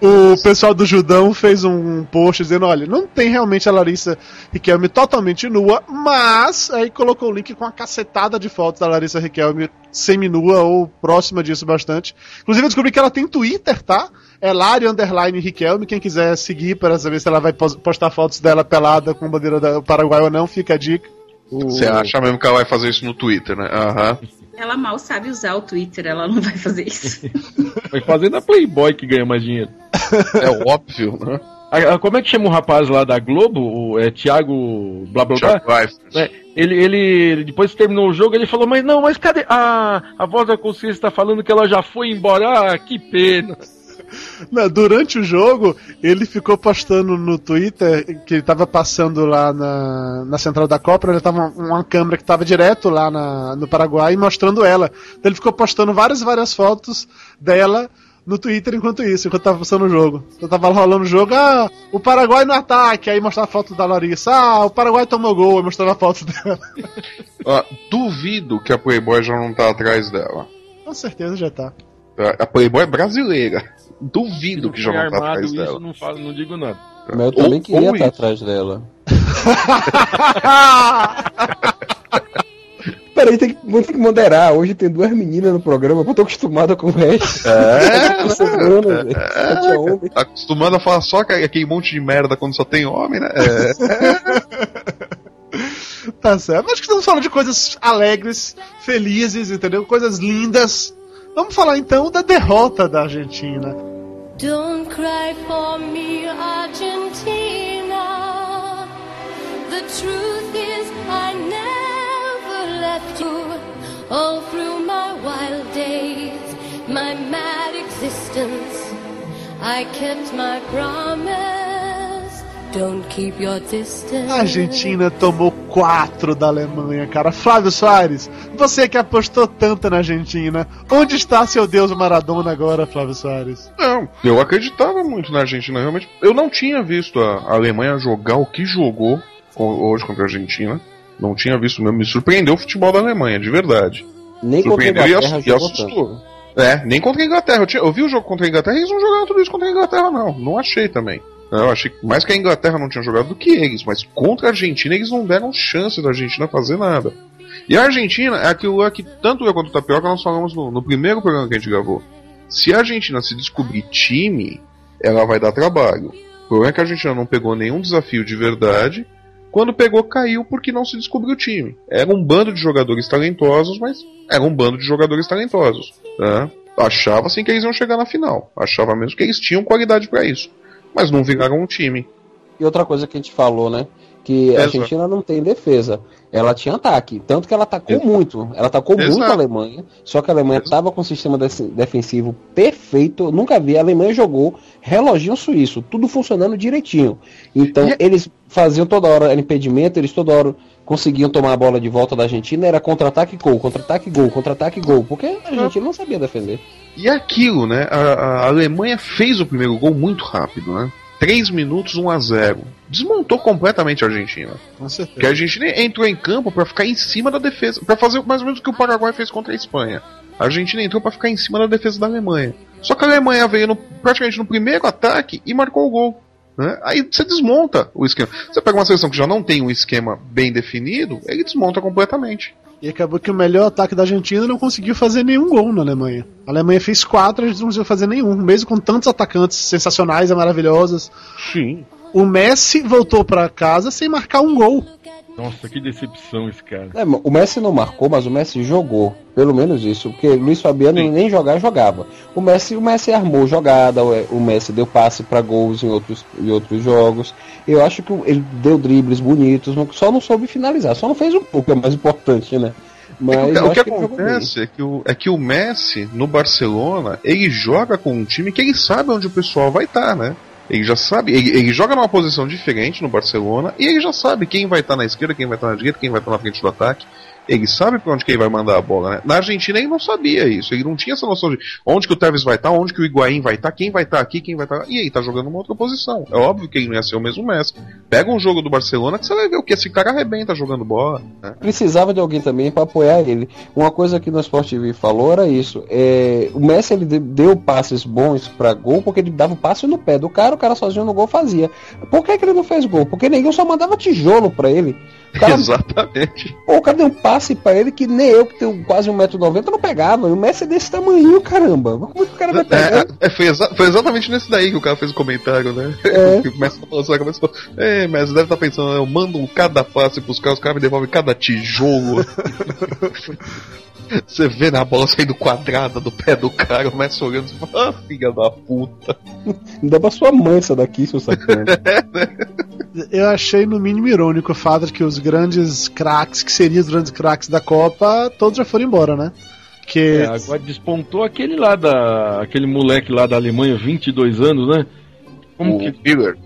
O pessoal do Judão fez um post dizendo: olha, não tem realmente a Larissa Riquelme totalmente nua, mas aí colocou o link com a cacetada de fotos da Larissa Riquelme semi-nua ou próxima disso bastante. Inclusive, eu descobri que ela tem Twitter, tá? É Lari Underline Riquelme. Quem quiser seguir para saber se ela vai pos- postar fotos dela pelada com bandeira do Paraguai ou não, fica a dica. Você acha mesmo que ela vai fazer isso no Twitter, né? Aham. Ela mal sabe usar o Twitter, ela não vai fazer isso. foi fazendo a Playboy que ganha mais dinheiro. É óbvio, né? A- a- como é que chama o rapaz lá da Globo? O, é Thiago blá blá blá? Thiago Leifert. É, ele, ele, depois que terminou o jogo, ele falou, mas não, mas cadê? A, a voz da consciência está falando que ela já foi embora. Ah, que pena. Não, durante o jogo, ele ficou postando no Twitter que ele tava passando lá na, na central da Copa, ele tava uma câmera que tava direto lá na, no Paraguai mostrando ela. Então ele ficou postando várias várias fotos dela no Twitter enquanto isso, enquanto tava passando o jogo. Eu tava rolando o jogo, ah, o Paraguai no ataque, aí mostrava a foto da Larissa, ah, o Paraguai tomou gol, aí mostrava a foto dela. Ó, duvido que a Playboy já não tá atrás dela. Com certeza já tá. A Playboy é brasileira. Duvido que já não tá atrás isso, dela. não, falo, não digo nada. Mas eu também Ou- queria estar isso. atrás dela. Peraí, tem que, vou ter que moderar. Hoje tem duas meninas no programa, eu tô acostumado com o resto. É, Essa semana, tinha homem. Tá acostumado a falar só que- aquele monte de merda quando só tem homem, né? É. Tá certo. Acho que estamos falando de coisas alegres, felizes, entendeu? Coisas lindas. Vamos falar então da derrota da Argentina. Don't cry for me, Argentina. The truth is, I never All through my wild days, my mad existence, I kept my promise. Don't keep your distance. A Argentina tomou quatro da Alemanha, cara. Flávio Soares, você que apostou tanto na Argentina, onde está seu Deus Maradona agora, Flávio Soares? Não, eu acreditava muito na Argentina, realmente. Eu não tinha visto a Alemanha jogar o que jogou hoje contra a Argentina. Não tinha visto mesmo. Me surpreendeu o futebol da Alemanha, de verdade. Nem contra a Surpreendeu e Inglaterra e assustou. É, nem contra a Inglaterra. Eu, tinha- eu vi o jogo contra a Inglaterra e eles não jogaram tudo isso contra a Inglaterra, não. Não achei também. Eu achei que mais que a Inglaterra não tinha jogado do que eles, mas contra a Argentina eles não deram chance da Argentina fazer nada. E a Argentina é aquilo lá que tanto eu quanto o Tapioca nós falamos no, no primeiro programa que a gente gravou. Se a Argentina se descobrir time, ela vai dar trabalho. O problema é que a Argentina não pegou nenhum desafio de verdade. Quando pegou, caiu porque não se descobriu o time. Era um bando de jogadores talentosos, mas era um bando de jogadores talentosos. Tá? Achava assim que eles iam chegar na final. Achava mesmo que eles tinham qualidade para isso. Mas não viraram um time. E outra coisa que a gente falou, né? Que a Exato. Argentina não tem defesa. Ela tinha ataque. Tanto que ela atacou Exato. muito. Ela atacou muito Exato. a Alemanha. Só que a Alemanha estava com um sistema def- defensivo perfeito. Nunca vi. A Alemanha jogou reloginho suíço. Tudo funcionando direitinho. Então E- eles faziam toda hora impedimento. Eles toda hora conseguiam tomar a bola de volta da Argentina. Era contra-ataque gol, contra-ataque gol, contra-ataque gol. Porque a Argentina não sabia defender. E aquilo, né? A, a Alemanha fez o primeiro gol muito rápido, né? 3 minutos 1 a 0 Desmontou completamente a Argentina. Com Porque a. Argentina entrou em campo para ficar em cima da defesa, para fazer mais ou menos o que o Paraguai fez contra a Espanha. A Argentina entrou para ficar em cima da defesa da Alemanha. Só que a Alemanha veio no- praticamente no primeiro ataque e marcou o gol. né? Aí você desmonta o esquema. Você pega uma seleção que já não tem um esquema bem definido, ele desmonta completamente. E acabou que o melhor ataque da Argentina não conseguiu fazer nenhum gol na Alemanha. A Alemanha fez quatro, a gente não conseguiu fazer nenhum, mesmo com tantos atacantes sensacionais e maravilhosos. Sim. O Messi voltou pra casa sem marcar um gol. Nossa, que decepção esse cara. É, o Messi não marcou, mas o Messi jogou. Pelo menos isso. Porque Luiz Fabiano Sim. nem jogar jogava. O Messi, o Messi armou jogada, o Messi deu passe para gols em outros, em outros jogos. Eu acho que ele deu dribles bonitos, só não soube finalizar. Só não fez um pouco, é o mais importante, né? Mas É que o- que bem. acontece é que, o, é que o Messi, no Barcelona, ele joga com um time que ele sabe onde o pessoal vai estar, né? Ele já sabe, ele, ele joga numa posição diferente no Barcelona e ele já sabe quem vai estar na esquerda, quem vai estar na direita, quem vai estar na frente do ataque. Ele sabe pra onde que ele vai mandar a bola, né? Na Argentina ele não sabia isso, ele não tinha essa noção de onde que o Tevez vai estar, onde que o Higuaín vai estar, quem vai estar aqui, quem vai estar. E aí tá jogando numa outra posição. É óbvio que ele não ia ser o mesmo Messi. Pega um jogo do Barcelona que você vai ver o que esse cara arrebenta jogando bola. Né? precisava de alguém também para apoiar ele. Uma coisa que no Sport TV falou era isso. É, o Messi ele de- deu passes bons para gol porque ele dava o passe no pé do cara, o cara sozinho no gol fazia. Por que, que ele não fez gol? Porque ninguém só mandava tijolo para ele. O cara, Exatamente. pô, o cara deu um passe para ele que nem eu, que tenho quase 1,90m, não pegava. E o Messi é desse tamanho, caramba. Como é que o cara vai pegar? É, é, foi, exa- foi exatamente nesse daí que o cara fez o comentário, né? É. O Messi falou assim, começou, é, mas deve estar pensando, eu mando um cada passe pros caras, os caras me devolvem cada tijolo. Você vê na bola saindo quadrada do pé do cara, o Messi olhando e fala, ah, filha da puta. Não dá pra sua mãe essa daqui, seu sacana. Eu achei no mínimo irônico o fato de que os grandes craques, que seriam os grandes craques da Copa, todos já foram embora, né? Que É, agora despontou aquele lá da. aquele moleque lá da Alemanha, 22 anos, né? Como O que. Miller.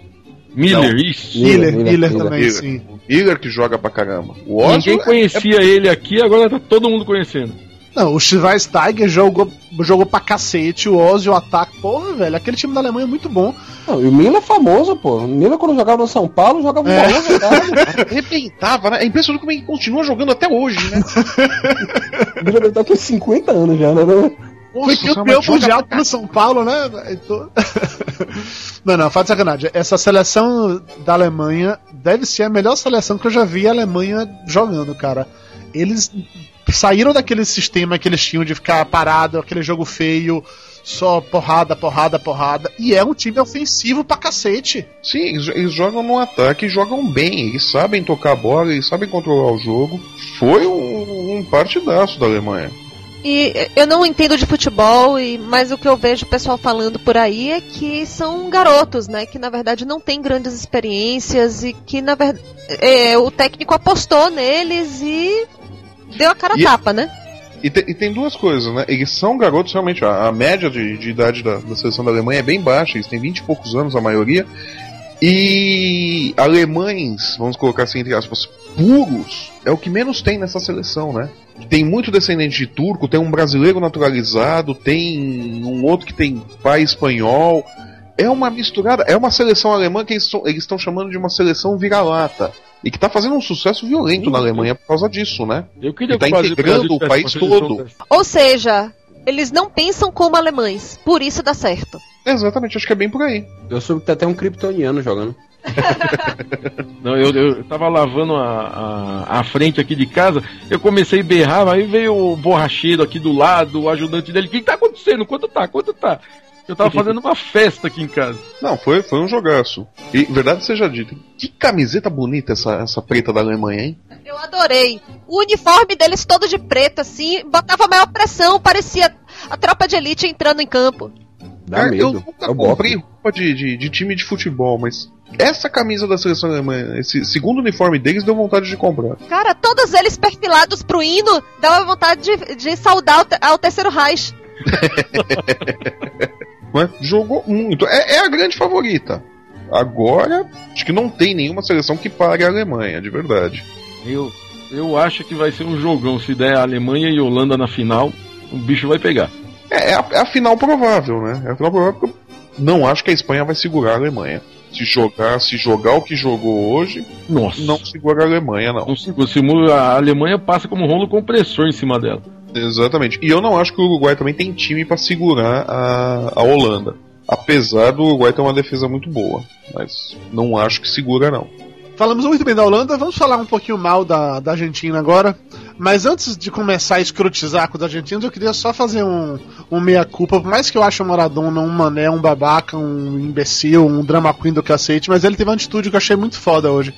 Miller, isso. Miller, Miller, Miller, Miller. também, Miller. sim. O Miller que joga pra caramba. O Ninguém é- conhecia ele aqui, agora tá todo mundo conhecendo. Não, o Schweinsteiger jogou, jogou pra cacete, o Ozzy, o ataque. Porra, velho, aquele time da Alemanha é muito bom. Não, e o Mila é famoso, pô. O Mila quando jogava no São Paulo, jogava É. bola arrebentava, né? É impressionante como ele continua jogando até hoje, né? O Mila deve estar com 50 anos já, né? Foi Nossa, campeão mas joga mundial pro São Paulo, né? Então- não, não, fala de sacanagem. Essa seleção da Alemanha deve ser a melhor seleção que eu já vi a Alemanha jogando, cara. Eles saíram daquele sistema que eles tinham de ficar parado, aquele jogo feio, só porrada, porrada, porrada. E é um time ofensivo pra cacete. Sim, eles, eles jogam no ataque e jogam bem. Eles sabem tocar a bola, eles sabem controlar o jogo. Foi um, um partidaço da Alemanha. E eu não entendo de futebol, e, mas o que eu vejo o pessoal falando por aí é que são garotos, né? Que na verdade não têm grandes experiências e que na verdade o técnico apostou neles e deu a cara E- tapa, né? E, te- e tem duas coisas, né? Eles são garotos, realmente, a, a média de, de idade da, da seleção da Alemanha é bem baixa, eles têm 20 e poucos anos, a maioria. E alemães, vamos colocar assim entre aspas, puros, é o que menos tem nessa seleção, né? Tem muito descendente de turco, tem um brasileiro naturalizado, tem um outro que tem pai espanhol. É uma misturada, é uma seleção alemã que eles estão- chamando de uma seleção vira-lata. E que tá fazendo um sucesso violento na Alemanha por causa disso, né? Eu queria tá que o Brasil integrando o país todo. Ou seja, eles não pensam como alemães, por isso dá certo. Exatamente, acho que é bem por aí. Eu soube que tá até um kryptoniano jogando. Não, eu, eu tava lavando a, a, a frente aqui de casa, eu comecei a berrar, aí veio o borracheiro aqui do lado, o ajudante dele. O que, que tá acontecendo? Quanto tá? Quanto tá? Eu tava fazendo uma festa aqui em casa. Não, foi, foi um jogaço. E verdade seja dita, que camiseta bonita essa, essa preta da Alemanha, hein? Eu adorei. O uniforme deles todo de preto, assim, botava maior pressão, parecia a tropa de elite entrando em campo. Dá Cara, eu medo. nunca É o comprei roupa de, de, de time de futebol, mas essa camisa da seleção alemã, esse segundo uniforme deles, deu vontade de comprar. Cara, todos eles perfilados pro hino, dava vontade de, de saudar ao, te- ao terceiro Reich. Mas jogou muito. É, é a grande favorita. Agora, acho que não tem nenhuma seleção que pare a Alemanha, de verdade. Eu, eu acho que vai ser um jogão. Se der Alemanha e Holanda na final, o bicho vai pegar. É, é a, é a final provável, né? É a final provável porque não acho que a Espanha vai segurar a Alemanha. Se jogar, se jogar o que jogou hoje, Nossa. não segura a Alemanha, não. Não segura. Se a Alemanha passa como um rolo compressor em cima dela. Exatamente. E eu não acho que o Uruguai também tem time pra segurar a, a Holanda. Apesar do Uruguai ter uma defesa muito boa. Mas não acho que segura, não. Falamos muito bem da Holanda, vamos falar um pouquinho mal da, da Argentina agora. Mas antes de começar a escrotizar com os argentinos, eu queria só fazer um, um meia-culpa. Por mais que eu ache o Maradona um mané, um babaca, um imbecil, um drama queen do cacete, mas ele teve uma atitude que eu achei muito foda hoje.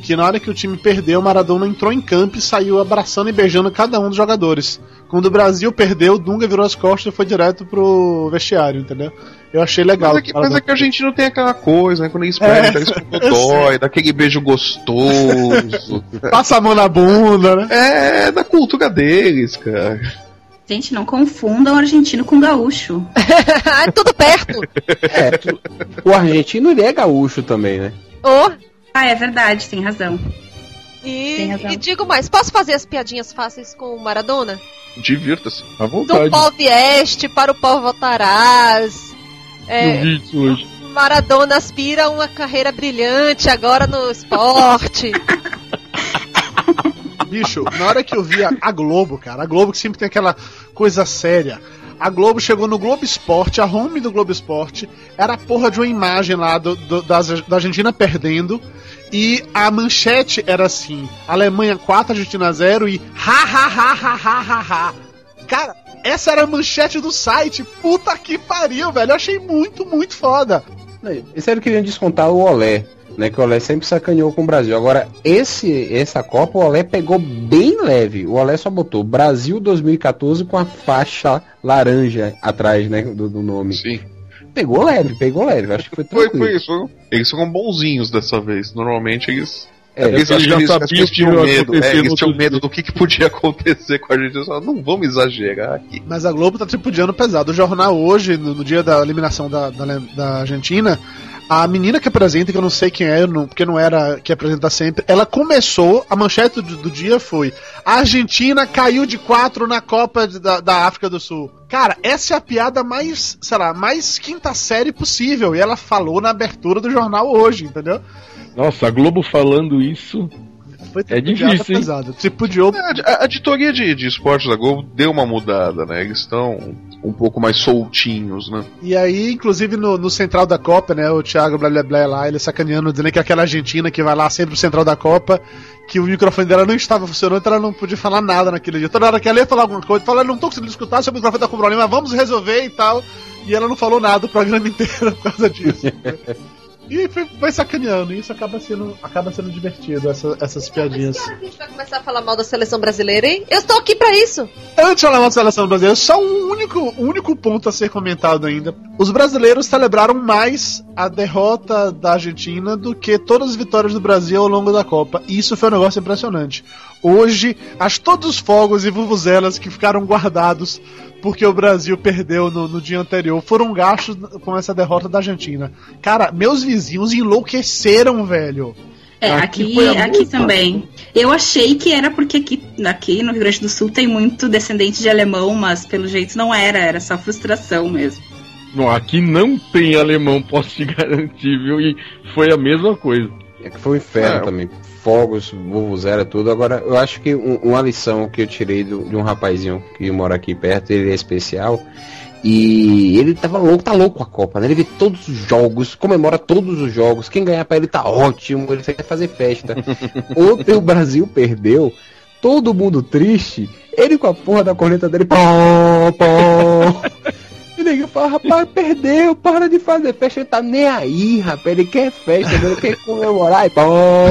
Que na hora que o time perdeu, o Maradona entrou em campo e saiu abraçando e beijando cada um dos jogadores. Quando o Brasil perdeu, o Dunga virou as costas e foi direto pro vestiário, entendeu? Eu achei legal. Mas é, que, mas é que a gente não tem aquela coisa, né? Quando eles É, perdem, eles ficam dói, dá aquele beijo gostoso. Passa a mão na bunda, né? é da cultura deles, cara. Gente, não confundam argentino com gaúcho. é tudo perto. É, tu- o argentino ele é gaúcho também, né? Oh, Ah, é verdade, tem razão. e, Tem razão. e digo mais, posso fazer as piadinhas fáceis com o Maradona? Divirta-se. À Do vontade. pó vieste para o pó voltarás. É, Eu vi isso hoje. Maradona aspira uma carreira brilhante agora no esporte. Bicho, na hora que eu vi a, a Globo, cara, a Globo que sempre tem aquela coisa séria. A Globo chegou no Globo Esporte, a home do Globo Esporte, era a porra de uma imagem lá do, do- da, da Argentina perdendo. E a manchete era assim: Alemanha 4, Argentina 0 e ha ha ha ha ha ha ha. Cara, essa era a manchete do site. Puta que pariu, velho. Eu achei muito, muito foda. Esse era queriam descontar o Olé, né? Que o Olé sempre sacaneou com o Brasil. Agora, esse essa Copa, o Olé pegou bem leve. O Olé só botou Brasil 2014 com a faixa laranja atrás, né? Do, do nome. Sim. Pegou leve, pegou leve. Acho que foi Foi, tranquilo. foi isso. Eles foram bonzinhos dessa vez. Normalmente eles É, Eles, eles já sabiam que tinham medo, é, eles tinham medo do que, que podia acontecer com a gente. Eles falaram, não vamos exagerar aqui. Mas a Globo tá tripudiando pesado. O jornal hoje, no, no dia da eliminação da, da, da Argentina, a menina que apresenta, que eu não sei quem é, não- porque não era que apresenta sempre, ela começou, a manchete do, do dia foi: A Argentina caiu de quatro na Copa de- da, da África do Sul. Cara, essa é a piada mais, sei lá, mais quinta série possível. E ela falou na abertura do jornal hoje, entendeu? Nossa, a Globo falando isso. Foi É difícil, hein? pesada. Tripudiou A, a editoria de, de esportes da Globo deu uma mudada, né? Eles estão um pouco mais soltinhos, né? E aí, inclusive no, no Central da Copa, né? O Thiago blá blá blá lá, ele sacaneando, dizendo que aquela Argentina que vai lá sempre pro Central da Copa, que o microfone dela não estava funcionando, então ela não podia falar nada naquele dia. Toda hora que ela ia falar alguma coisa, fala, não tô conseguindo escutar, seu microfone tá com problema, vamos resolver e tal. E ela não falou nada o programa inteiro por causa disso. E foi sacaneando, e isso acaba sendo, acaba sendo divertido, essa- essas piadinhas. a gente vai começar a falar mal da seleção brasileira, hein? Eu estou aqui pra isso. Antes de falar da seleção brasileira, só um único, um único ponto a ser comentado ainda. Os brasileiros celebraram mais a derrota da Argentina do que todas as vitórias do Brasil ao longo da Copa. E isso foi um negócio impressionante. Hoje, as todos os fogos e vuvuzelas que ficaram guardados porque o Brasil perdeu no, no dia anterior foram gastos com essa derrota da Argentina. Cara, meus vizinhos enlouqueceram, velho. É, Aqui aqui, aqui também. Eu achei que era porque aqui, aqui no Rio Grande do Sul tem muito descendente de alemão, mas pelo jeito não era, era só frustração mesmo. Não, aqui não tem alemão, posso te garantir, viu? E foi a mesma coisa. É que foi um inferno É. também. Fogos, vuvuzela, tudo. Agora, eu acho que um- uma lição que eu tirei do- de um rapazinho que mora aqui perto, ele é especial. E ele tava louco, tá louco com a Copa, né? Ele vê todos os jogos, comemora todos os jogos. Quem ganhar pra ele tá ótimo, ele quer fazer festa. Ontem o Brasil perdeu, todo mundo triste. Ele com a porra da corneta dele, pó, pó. E ninguém fala, rapaz, perdeu, para de fazer festa, ele tá nem aí, rapaz, ele quer festa, ele quer comemorar, e pô,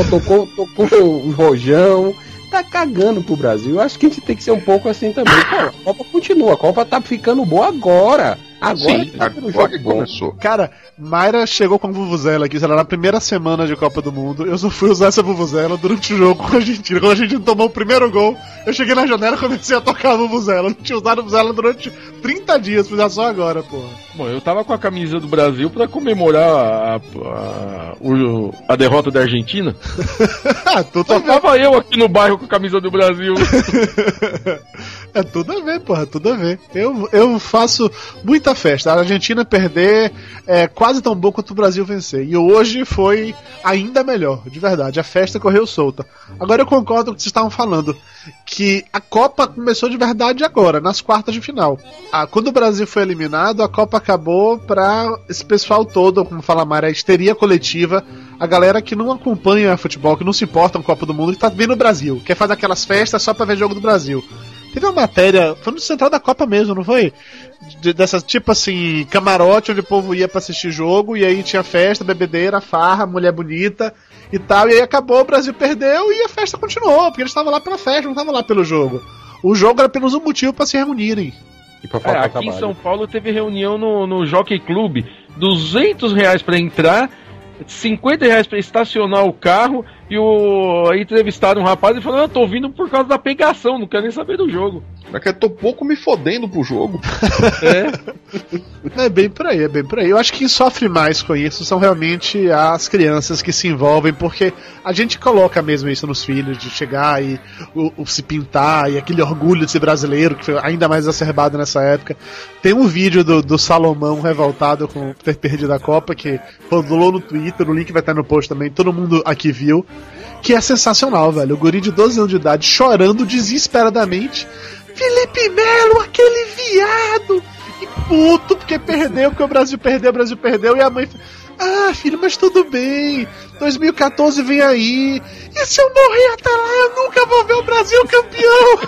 tocou, tocou o rojão, tá cagando pro Brasil. Acho que a gente tem que ser um pouco assim também. Cara, a Copa continua, a Copa tá ficando boa agora. Agora Sim, tá agora que bom. começou. Cara, Mayra chegou com a Vuvuzela aqui, sei lá, na primeira semana de Copa do Mundo. Eu só fui usar essa Vuvuzela durante o jogo com a Argentina. Quando a Argentina tomou o primeiro gol, eu cheguei na janela e comecei a tocar a Vuvuzela. Não tinha usado a Vuvuzela durante 30 dias, fui usar só agora, porra. Bom, eu tava com a camisa do Brasil pra comemorar a, a, o- a derrota da Argentina. A Só tava eu aqui no bairro com a camisa do Brasil. É tudo a ver, porra, tudo a ver. Eu, eu faço muita festa. A Argentina perder é quase tão bom quanto o Brasil vencer. E hoje foi ainda melhor, de verdade. A festa correu solta. Agora eu concordo com o que vocês estavam falando. Que a Copa começou de verdade agora, nas quartas de final. Ah, quando o Brasil foi eliminado, a Copa acabou pra esse pessoal todo, como fala Mara, a histeria coletiva. A galera que não acompanha futebol, que não se importa com a Copa do Mundo, que tá vendo o Brasil. Quer fazer aquelas festas só pra ver jogo do Brasil. Teve uma matéria, foi no Central da Copa mesmo, não foi? De, dessas, tipo assim, camarote onde o povo ia pra assistir jogo, e aí tinha festa, bebedeira, farra, mulher bonita e tal, e aí acabou, o Brasil perdeu e a festa continuou, porque eles estavam lá pela festa, não estavam lá pelo jogo. O jogo era apenas um motivo pra se reunirem. E pra É, faltar aqui em trabalho. São Paulo teve reunião no, no Jockey Club. 200 reais pra entrar, 50 reais pra estacionar o carro. E o aí entrevistaram um rapaz e falou: Eu tô vindo por causa da pegação, não quero nem saber do jogo. É que eu tô pouco me fodendo pro jogo. É, É bem por aí, é bem por aí. Eu acho que quem sofre mais com isso são realmente as crianças que se envolvem, porque a gente coloca mesmo isso nos filhos, de chegar e o, o se pintar, e aquele orgulho de ser brasileiro, que foi ainda mais exacerbado nessa época. Tem um vídeo do, do Salomão revoltado com ter perdido a Copa, que rolou no Twitter, o link vai estar no post também, todo mundo aqui viu. Que é sensacional, velho. O guri de 12 anos de idade chorando desesperadamente. Felipe Melo, aquele viado! E puto, porque perdeu, porque o Brasil perdeu, o Brasil perdeu, e a mãe. Ah, filho, mas tudo bem. 2014 vem aí. E se eu morrer até lá, eu nunca vou ver o Brasil campeão.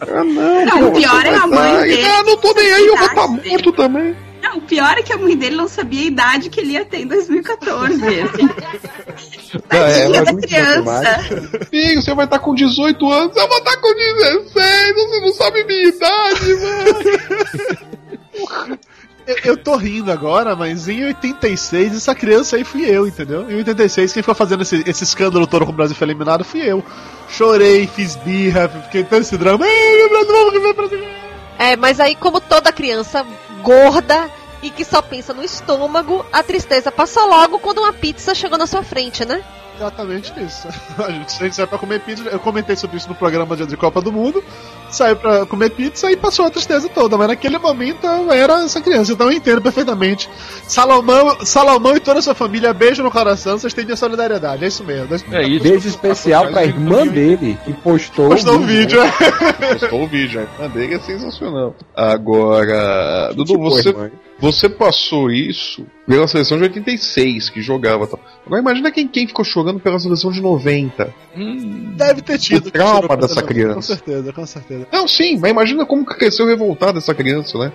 Ah, não, Não, o pior é a mãe dele. Ah, não tô nem aí, eu vou estar Idade morto também. O pior é que a mãe dele não sabia a idade que ele ia ter em 2014. Assim. É, Tadinha é da criança. Filho, você vai estar com 18 anos, eu vou estar com 16, você não sabe minha idade, mano. Eu, tô rindo agora, mas em 86, essa criança aí fui eu, entendeu? Em 86, quem ficou fazendo esse, esse escândalo todo com o Brasil foi eliminado fui eu. Chorei, fiz birra, fiquei todo esse drama. Ai, meu Brasil, meu Brasil. É, mas aí, como toda criança gorda e que só pensa no estômago, a tristeza passa logo quando uma pizza chegou na sua frente, né? Exatamente isso. A gente, saiu pra comer pizza. Eu comentei sobre isso no programa de Copa do Mundo. Saiu pra comer pizza e passou a tristeza toda. Mas naquele momento eu era essa criança. Então eu entendo perfeitamente. Salomão, Salomão e toda a sua família, beijo no coração. Vocês têm minha solidariedade. É isso mesmo. É isso. É. Beijo especial pra irmã dele, que postou. Postou um vídeo. Postou o vídeo, a irmã dele é sensacional. Agora, Dudu, Tipo, você, irmã. você passou isso pela seleção de 86, que jogava tal. Agora imagina quem, quem ficou jogando pela seleção de 90. Deve ter tido. O trauma dessa criança. Com certeza, com certeza. Não, sim, mas imagina como cresceu revoltada essa criança, né?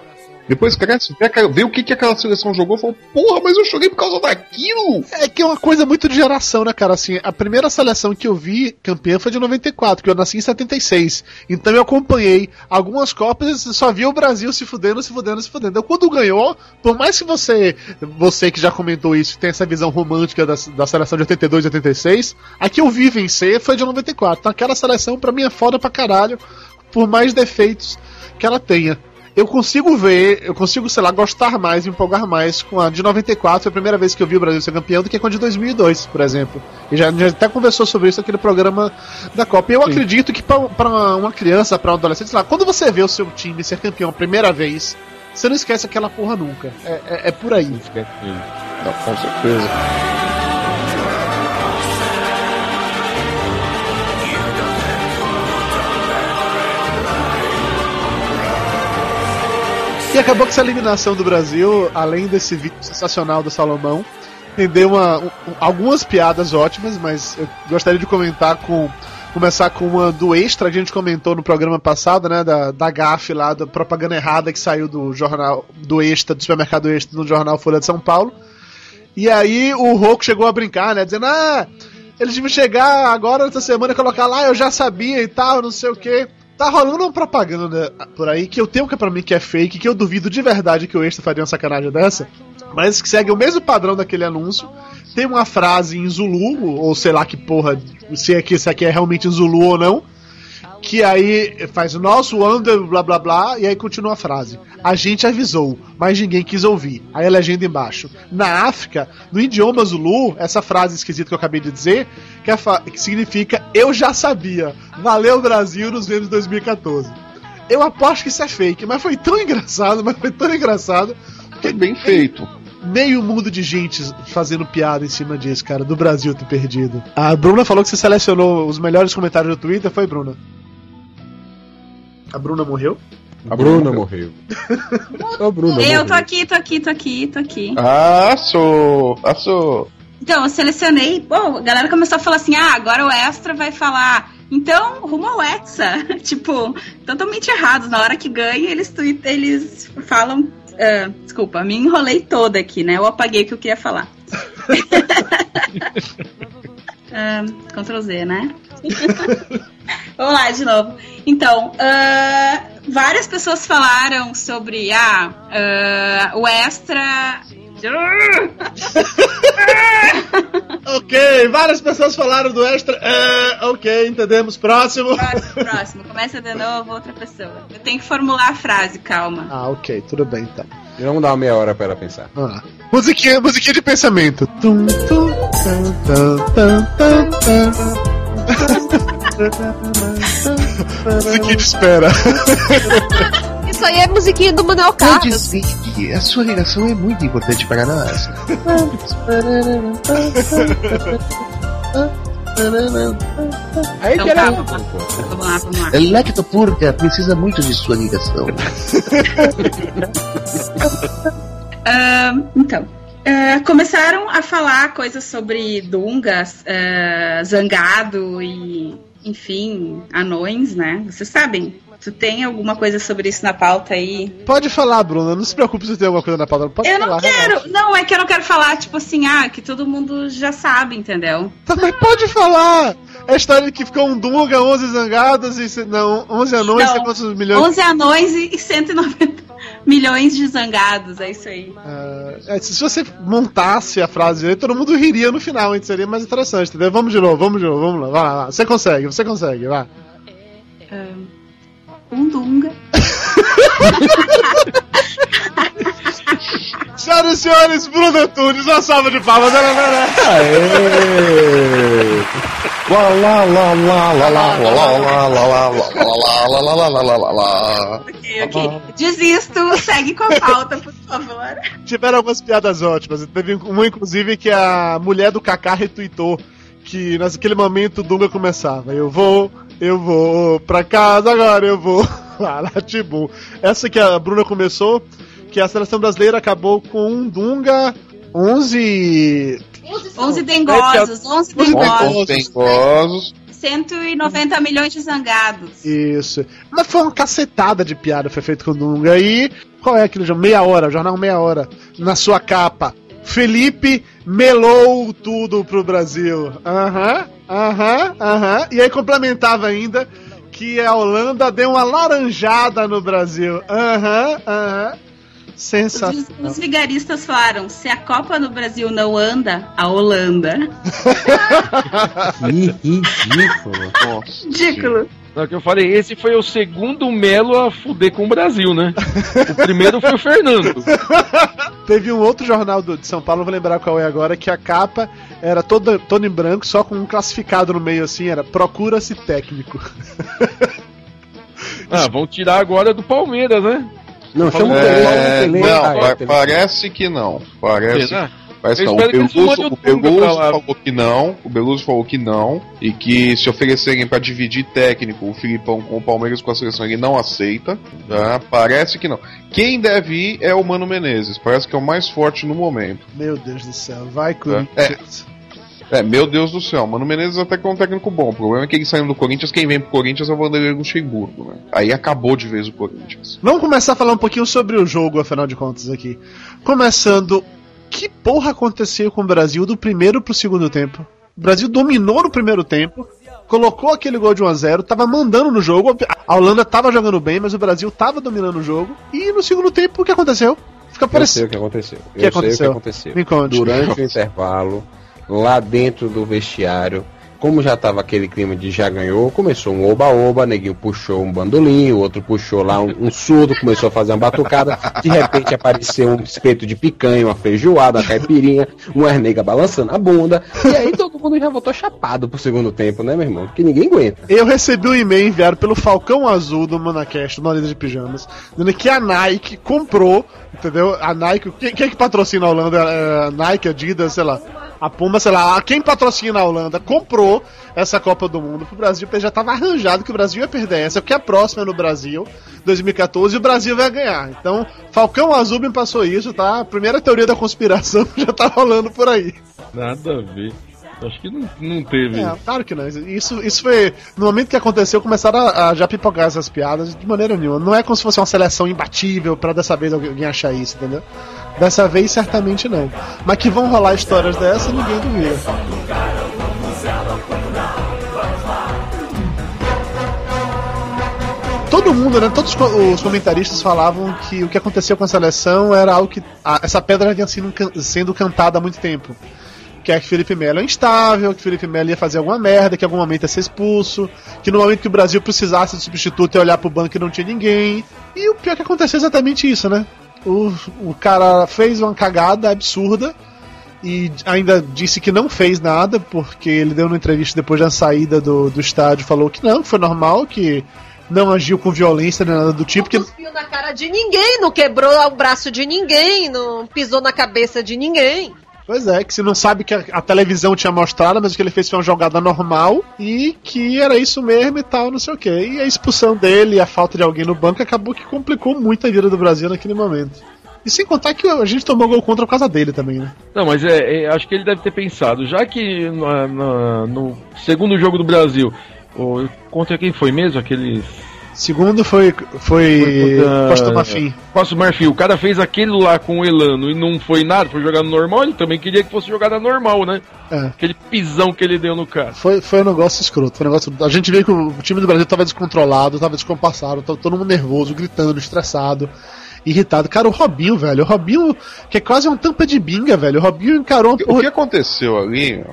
Depois cresce, vê, o que, que aquela seleção jogou e falou, porra, mas eu joguei por causa daquilo! É que é uma coisa muito de geração, né, cara? Assim, a primeira seleção que eu vi campeã foi de 94, que eu nasci em 76. Então eu acompanhei algumas Copas e só via o Brasil se fudendo, se fudendo, se fudendo. Então quando ganhou, por mais que você, você que já comentou isso, tem essa visão romântica da, da seleção de 82 e 86, a que eu vi vencer foi de 94. Então aquela seleção pra mim é foda pra caralho, por mais defeitos que ela tenha. Eu consigo ver, eu consigo, sei lá, gostar mais, me empolgar mais com a de 94, foi a primeira vez que eu vi o Brasil ser campeão, do que com a de 2002, por exemplo. E já, já até conversou sobre isso naquele programa da Copa. E eu acredito que pra, pra uma criança, pra um adolescente, sei lá, quando você vê o seu time ser campeão a primeira vez, você não esquece aquela porra nunca. É, é, é por aí. Não, com certeza. E acabou que essa eliminação do Brasil, além desse vídeo sensacional do Salomão, rendeu uma, um- algumas piadas ótimas, mas eu gostaria de comentar com. Começar com uma do Extra, que a gente comentou no programa passado, né? Da, da GAF lá, da propaganda errada que saiu do jornal do Extra, do supermercado Extra, no jornal Folha de São Paulo. E aí o Roco chegou a brincar, né? Dizendo, ah, eles deviam chegar agora essa semana e colocar lá, eu já sabia e tal, não sei o que. Tá rolando uma propaganda por aí que eu tenho que é pra mim que é fake, que eu duvido de verdade que o Extra faria uma sacanagem dessa, mas que segue o mesmo padrão daquele anúncio. Tem uma frase em Zulu, ou sei lá que porra, se aqui, se aqui é realmente em Zulu ou não, que aí faz o nosso under, blá blá blá, e aí continua a frase. A gente avisou, mas ninguém quis ouvir. Aí a legenda embaixo. Na África, no idioma Zulu, essa frase esquisita que eu acabei de dizer, que, é que significa eu já sabia. Valeu Brasil, nos vemos em 2014. Eu aposto que isso é fake, mas foi tão engraçado, mas foi tão engraçado. Foi bem feito. Meio mundo de gente fazendo piada em cima disso, cara, do Brasil ter perdido. A Bruna falou que você selecionou os melhores comentários do Twitter, foi, Bruna? A Bruna morreu? A Bruna morreu. Ô, Bruna Eu morreu. tô aqui, tô aqui, tô aqui, tô aqui. Ah, sou. Ah, sou. Então, eu selecionei. Bom, a galera começou a falar assim: ah, agora o Extra vai falar. Então, rumo ao Hexa. tipo, totalmente errados. Na hora que ganha, eles, tweet, eles falam. ah, desculpa, me enrolei toda aqui, né? Eu apaguei o que eu queria falar. Ah, Ctrl Z, né? Vamos lá de novo. Então, ah, várias pessoas falaram sobre ah, ah, o extra. Ok, várias pessoas falaram do extra. É, ok, entendemos. Próximo. Próximo, próximo. Começa de novo, outra pessoa. Eu tenho que formular a frase, calma. Ah, ok, tudo bem então. E vamos dar uma meia hora pra ela pensar. Lá. Musiquinha, musiquinha de pensamento. Tum, tum, tum, tum, tum, tum, tum. musiquinha de espera. Isso aí é musiquinha do Manuel Carlos. que a sua ligação é muito importante para nós. Aí Então que era. tá, vamos lá. Vamos lá, vamos lá. Lactopurga precisa muito de sua ligação. Ah, então. ah, começaram a falar coisas sobre Dungas, ah, Zangado e, enfim, anões, né? Vocês sabem? Tu tem alguma coisa sobre isso na pauta aí? Pode falar, Bruna. Não se preocupe se tem alguma coisa na pauta. Pode eu falar. não quero. Não, é que eu não quero falar, tipo assim, ah, que todo mundo já sabe, entendeu? Também pode falar. É a história que ficou um Dunga, 11 zangados e. Não, 11 anões, Não, sei quantos milhões. 11 anões e e 190 milhões de zangados, é isso aí. É, se você montasse a frase aí, todo mundo riria no final, hein? Seria mais interessante, entendeu? Vamos de novo, vamos de novo, vamos lá, vai lá. Você consegue, você consegue, vai. Um dunga. Senhoras e senhores, Bruno Antunes, uma salva de palmas. Lá, lá, lá. Lá, lá, lá, lá, lá, lá, lá, lá, lá, lá, lá, lá, lá, lá, lá, lá, lá, lá, lá. Ok, ok. Desisto, segue com a pauta, por favor. Tiveram algumas piadas ótimas. Teve uma, inclusive, que a mulher do Kaká retweetou que naquele momento o Dunga começava. Eu vou, eu vou pra casa agora, eu vou lá na Tibu. Essa que a Bruna começou, que a seleção brasileira acabou com um Dunga 11. 11 dengosos, 11 dengosos. Dengosos. 190 milhões de zangados. Isso. Mas foi uma cacetada de piada foi feito com o Dunga. E qual é aquele jornal? Meia hora, jornal meia hora. Na sua capa. Felipe melou tudo pro Brasil. Aham, aham, aham. E aí complementava ainda que a Holanda deu uma laranjada no Brasil. Aham, aham. Sensacional. Os, os vigaristas falaram: se a Copa no Brasil não anda, a Holanda. Que ridículo. Nossa. Ridículo. Não, que eu falei, esse foi o segundo Melo a fuder com o Brasil, né? O primeiro foi o Fernando. Teve um outro jornal do- de São Paulo, vou lembrar qual é agora, que a capa era toda, toda em branco, só com um classificado no meio assim, era Procura-se técnico. Ah, vão tirar agora do Palmeiras, né? Não, chama o É, Pelé, o Pelé. não, Ah, é, parece que não. Parece, Será? parece não. O Beluso, o Beluso falou que não. O Beluso falou que não. E que se oferecerem pra dividir técnico, o Filipão com o Palmeiras com a seleção, ele não aceita. Tá? Parece que não. Quem deve ir é o Mano Menezes. Parece que é o mais forte no momento. Meu Deus do céu, vai Corinthians. É, meu Deus do céu, Mano Menezes até que é um técnico bom. O problema é que ele saindo do Corinthians, quem vem pro Corinthians é o Vanderlei Luxemburgo, né? Aí acabou de vez o Corinthians. Vamos começar a falar um pouquinho sobre o jogo, afinal de contas, aqui. Começando, que porra aconteceu com o Brasil do primeiro pro segundo tempo? O Brasil dominou no primeiro tempo, colocou aquele gol de 1x0, tava mandando no jogo, a Holanda tava jogando bem, mas o Brasil tava dominando o jogo, e no segundo tempo o que aconteceu? Fica Eu sei parecendo. o que aconteceu. que Eu aconteceu? sei o que aconteceu. Me conte. Durante o intervalo, lá dentro do vestiário, como já tava aquele clima de já ganhou, começou um oba-oba, neguinho puxou um bandolim, o outro puxou lá um, um surdo, começou a fazer uma batucada, de repente apareceu um espeto de picanha, uma feijoada, uma caipirinha, uma nega balançando a bunda, e aí todo mundo já voltou chapado pro segundo tempo, né, meu irmão? Porque ninguém aguenta. Eu recebi um e-mail enviado pelo Falcão Azul do Monacast, do Líder de Pijamas, dizendo que a Nike comprou, entendeu? A Nike, quem, quem é que patrocina a Holanda? É, Nike, Adidas, sei lá. A Puma, sei lá. Quem patrocina a Holanda comprou essa Copa do Mundo pro Brasil, porque já tava arranjado que o Brasil ia perder essa, porque a próxima é no Brasil, 2014, e o Brasil vai ganhar. Então, Falcão Azul me passou isso, tá? A primeira teoria da conspiração já tá rolando por aí. Nada a ver. Acho que não, não teve. É, claro que não. Isso, isso foi. No momento que aconteceu, começaram a, a já pipocar essas piadas de maneira nenhuma. Não é como se fosse uma seleção imbatível pra dessa vez alguém achar isso, entendeu? Dessa vez, certamente não. Mas que vão rolar histórias dessas, ninguém duvida. Todo mundo, né? Todos os co- os comentaristas falavam que o que aconteceu com a seleção era algo que. a- essa pedra sido, can- sendo cantada há muito tempo que é que Felipe Melo é instável, que Felipe Melo ia fazer alguma merda, que em algum momento ia ser expulso, que no momento que o Brasil precisasse de substituto ia olhar pro banco e não tinha ninguém. E o pior que aconteceu é exatamente isso, né? O, o cara fez uma cagada absurda e ainda disse que não fez nada, porque ele deu uma entrevista depois da saída do, do estádio, falou que não, que foi normal, que não agiu com violência nem nada do tipo, que Não cuspiu na cara de ninguém, não quebrou o braço de ninguém, não pisou na cabeça de ninguém. Pois é, que se não sabe que a, a televisão tinha mostrado, mas o que ele fez foi uma jogada normal e que era isso mesmo e tal, não sei o que. E a expulsão dele e a falta de alguém no banco acabou que complicou muito a vida do Brasil naquele momento. E sem contar que a gente tomou gol contra por causa dele também, né? Não, mas é, é, acho que ele deve ter pensado, já que na- na- no segundo jogo do Brasil, o- contra quem foi mesmo? Aqueles. Segundo foi, foi Costa Marfim. Costa Marfim, o cara fez aquilo lá com o Elano e não foi nada, foi jogado normal, ele também queria que fosse jogada normal, né? É. Aquele pisão que ele deu no cara. Foi, foi um negócio escroto. Foi um negócio... A gente vê que o time do Brasil tava descontrolado, tava descompassado, tava todo mundo nervoso, gritando, estressado. irritado. Cara, o Robinho, velho, o Robinho, que é quase um tampa de binga, velho. O Robinho encarou O que- O que aconteceu ali,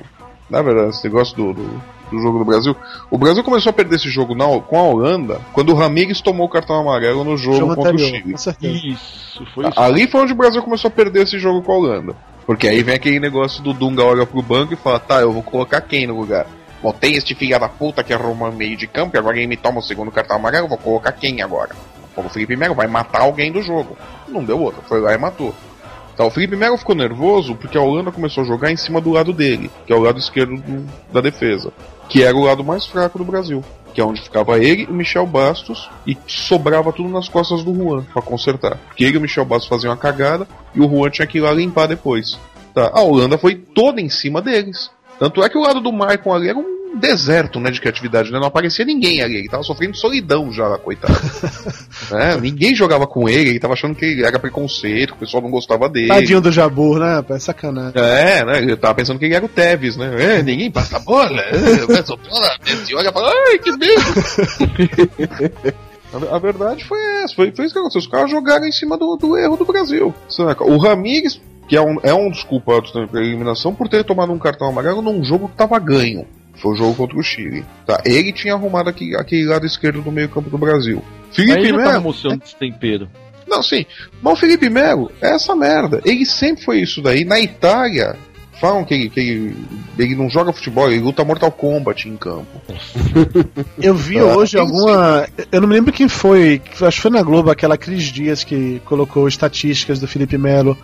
na verdade, esse negócio do, do, do jogo do Brasil, o Brasil começou a perder esse jogo na, com a Holanda quando o Ramires tomou o cartão amarelo no jogo, jogo contra anterior, o Chile. Isso, foi isso. Ali foi onde o Brasil começou a perder esse jogo com a Holanda. Porque aí vem aquele negócio do Dunga olha pro banco e fala, tá, eu vou colocar quem no lugar? Bom, tem este filho da puta que arruma meio de campo e agora ele me toma o segundo cartão amarelo, eu vou colocar quem agora? O Felipe Melo vai matar alguém do jogo. Não deu outra, foi lá e matou. Então, o Felipe Melo ficou nervoso porque a Holanda começou a jogar em cima do lado dele, que é o lado esquerdo do- da defesa, que era o lado mais fraco do Brasil, que é onde ficava ele e o Michel Bastos e sobrava tudo nas costas do Juan pra consertar. Porque ele e o Michel Bastos faziam uma cagada e o Juan tinha que ir lá limpar depois. Tá? A Holanda foi toda em cima deles. Tanto é que o lado do Maicon ali era um deserto né, de criatividade, né? não aparecia ninguém ali, ele tava sofrendo solidão já, coitado. É, ninguém jogava com ele, ele tava achando que era preconceito, que o pessoal não gostava dele. Tadinho do Jabur, né? rapaz? Sacanagem. É, né? Ele tava pensando que ele era o Tevez, né? É, ninguém passa a bola. É, toda vez e olha e fala, ai, que medo. A, verdade foi essa, foi, foi isso que aconteceu. Os caras jogaram em cima do, do erro do Brasil. Saca? O Ramires, que é um, é um dos culpados pela eliminação, por ter tomado um cartão amarelo num jogo que tava ganho. Foi o jogo contra o Chile. Tá? Ele tinha arrumado aquele, aquele lado esquerdo do meio campo do Brasil. Felipe tava Melo. mostrando destempero. Não, sim. Mas o Felipe Melo é essa merda. Ele sempre foi isso daí. Na Itália, falam que ele, que ele, ele não joga futebol, ele luta Mortal Kombat em campo. Eu vi Ah, hoje tem alguma. Eu não me lembro quem foi. Acho que foi na Globo, aquela Cris Dias que colocou estatísticas do Felipe Melo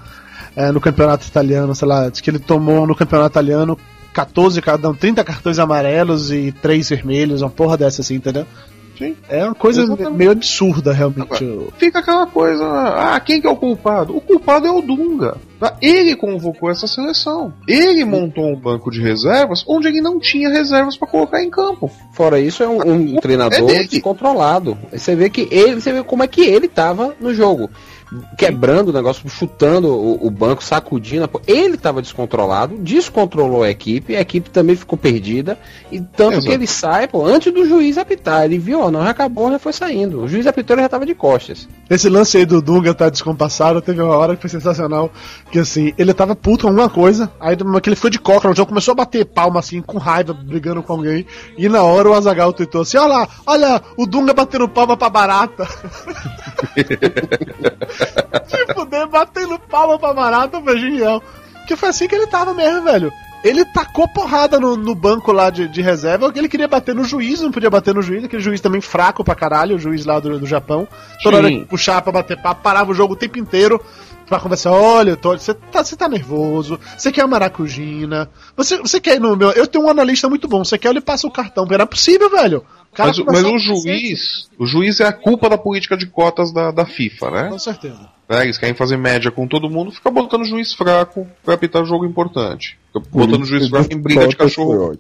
é, no campeonato italiano, sei lá, diz que ele tomou no campeonato italiano 14, ca- não, 30 cartões amarelos e 3 vermelhos, uma porra dessa assim, entendeu? Sim. É uma coisa Exatamente. meio absurda, realmente. Fica aquela coisa, ah, quem que é o culpado? O culpado é o Dunga. tá? Ele convocou essa seleção. Ele montou um banco de reservas onde ele não tinha reservas pra colocar em campo. Fora isso, é um, um É treinador dele. descontrolado. Você vê que ele, você vê como é que ele tava no jogo. Quebrando o negócio, chutando o, o banco, sacudindo. a Ele tava descontrolado, descontrolou a equipe, a equipe também ficou perdida. E tanto Exato. que ele sai, pô, antes do juiz apitar. Ele viu, ó, não, já acabou, já foi saindo. O juiz apitou, ele já tava de costas. Esse lance aí do Dunga tá descompassado, teve uma hora que foi sensacional, que assim, ele tava puto com alguma coisa, aí que ele foi de coca no jogo, começou a bater palma assim, com raiva, brigando com alguém, e na hora o Azagal tweetou assim, olha lá, olha, o Dunga batendo palma pra barata. Se fuder, batendo palma pra barata foi genial. Que foi assim que ele tava mesmo, velho. Ele tacou porrada no, no banco lá de, de reserva, que ele queria bater no juiz, não podia bater no juiz, aquele juiz também fraco pra caralho, o juiz lá do, do Japão. Toda Sim. hora que puxava pra bater papo, parava o jogo o tempo inteiro pra conversar. Olha, Tony, você tá, você tá nervoso, você quer uma maracujina, você, você quer ir no meu. Eu tenho um analista muito bom, você quer, ele passa o cartão. Não é possível, velho. Mas, mas o juiz, o juiz é a culpa da política de cotas da, da FIFA, né? Com certeza. né? Eles querem fazer média com todo mundo, fica botando juiz fraco pra apitar jogo importante. Fica botando juiz fraco em briga de cachorro.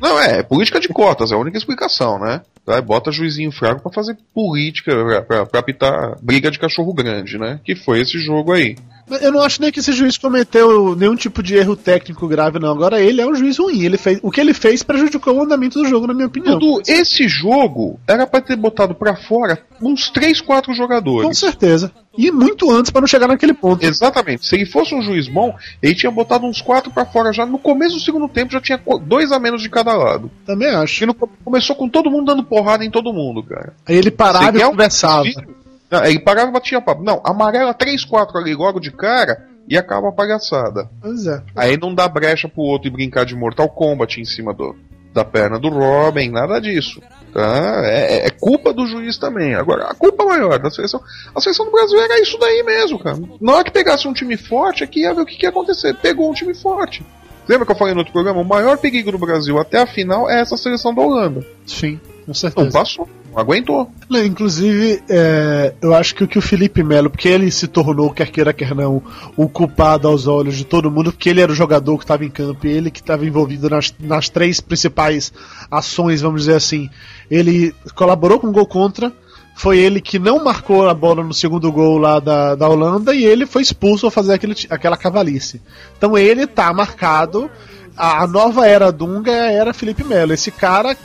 Não, é, é política de cotas, é a única explicação, né? Tá? Bota juizinho fraco pra fazer política, pra, pra, pra apitar briga de cachorro grande, né? Que foi esse jogo aí. Eu não acho nem que esse juiz cometeu nenhum tipo de erro técnico grave, não. Agora ele é um juiz ruim. Ele fez, o que ele fez prejudicou o andamento do jogo, na minha opinião. Dudu, esse jogo era pra ter botado pra fora uns 3, 4 Com jogadores. certeza. E muito antes pra não chegar naquele ponto. Exatamente. Se ele fosse um juiz bom, ele tinha botado uns 4 pra fora já no começo do segundo tempo, já tinha dois a menos de cada lado. Também acho. Começou com todo mundo dando porrada em todo mundo, cara. Aí ele parava Você e um conversava. desfile? Não, ele parava e batia papo. Não, amarela 3, 4 ali logo de cara e acaba a palhaçada. É. Aí não dá brecha pro outro e brincar de Mortal Kombat em cima do, da perna do Robin, nada disso. Tá? É, é culpa do juiz também. Agora, a culpa maior da seleção. A seleção do Brasil era isso daí mesmo, cara. Na hora que pegasse um time forte, aqui ia ver o que, que ia acontecer. Pegou um time forte. Lembra que eu falei no outro programa? O maior perigo do Brasil até a final é essa seleção da Holanda. Sim, com Não certeza. passou, não aguentou. Inclusive, é, eu acho que o que o Felipe Melo, porque ele se tornou, quer queira, quer não, o culpado aos olhos de todo mundo, porque ele era o jogador que estava em campo e ele que estava envolvido nas, nas três principais ações, vamos dizer assim. Ele colaborou com o gol contra, foi ele que não marcou a bola no segundo gol lá da, da Holanda e ele foi expulso ao fazer aquele, aquela cavalice. Então ele tá marcado. A, nova era Dunga é era Felipe Melo. Esse cara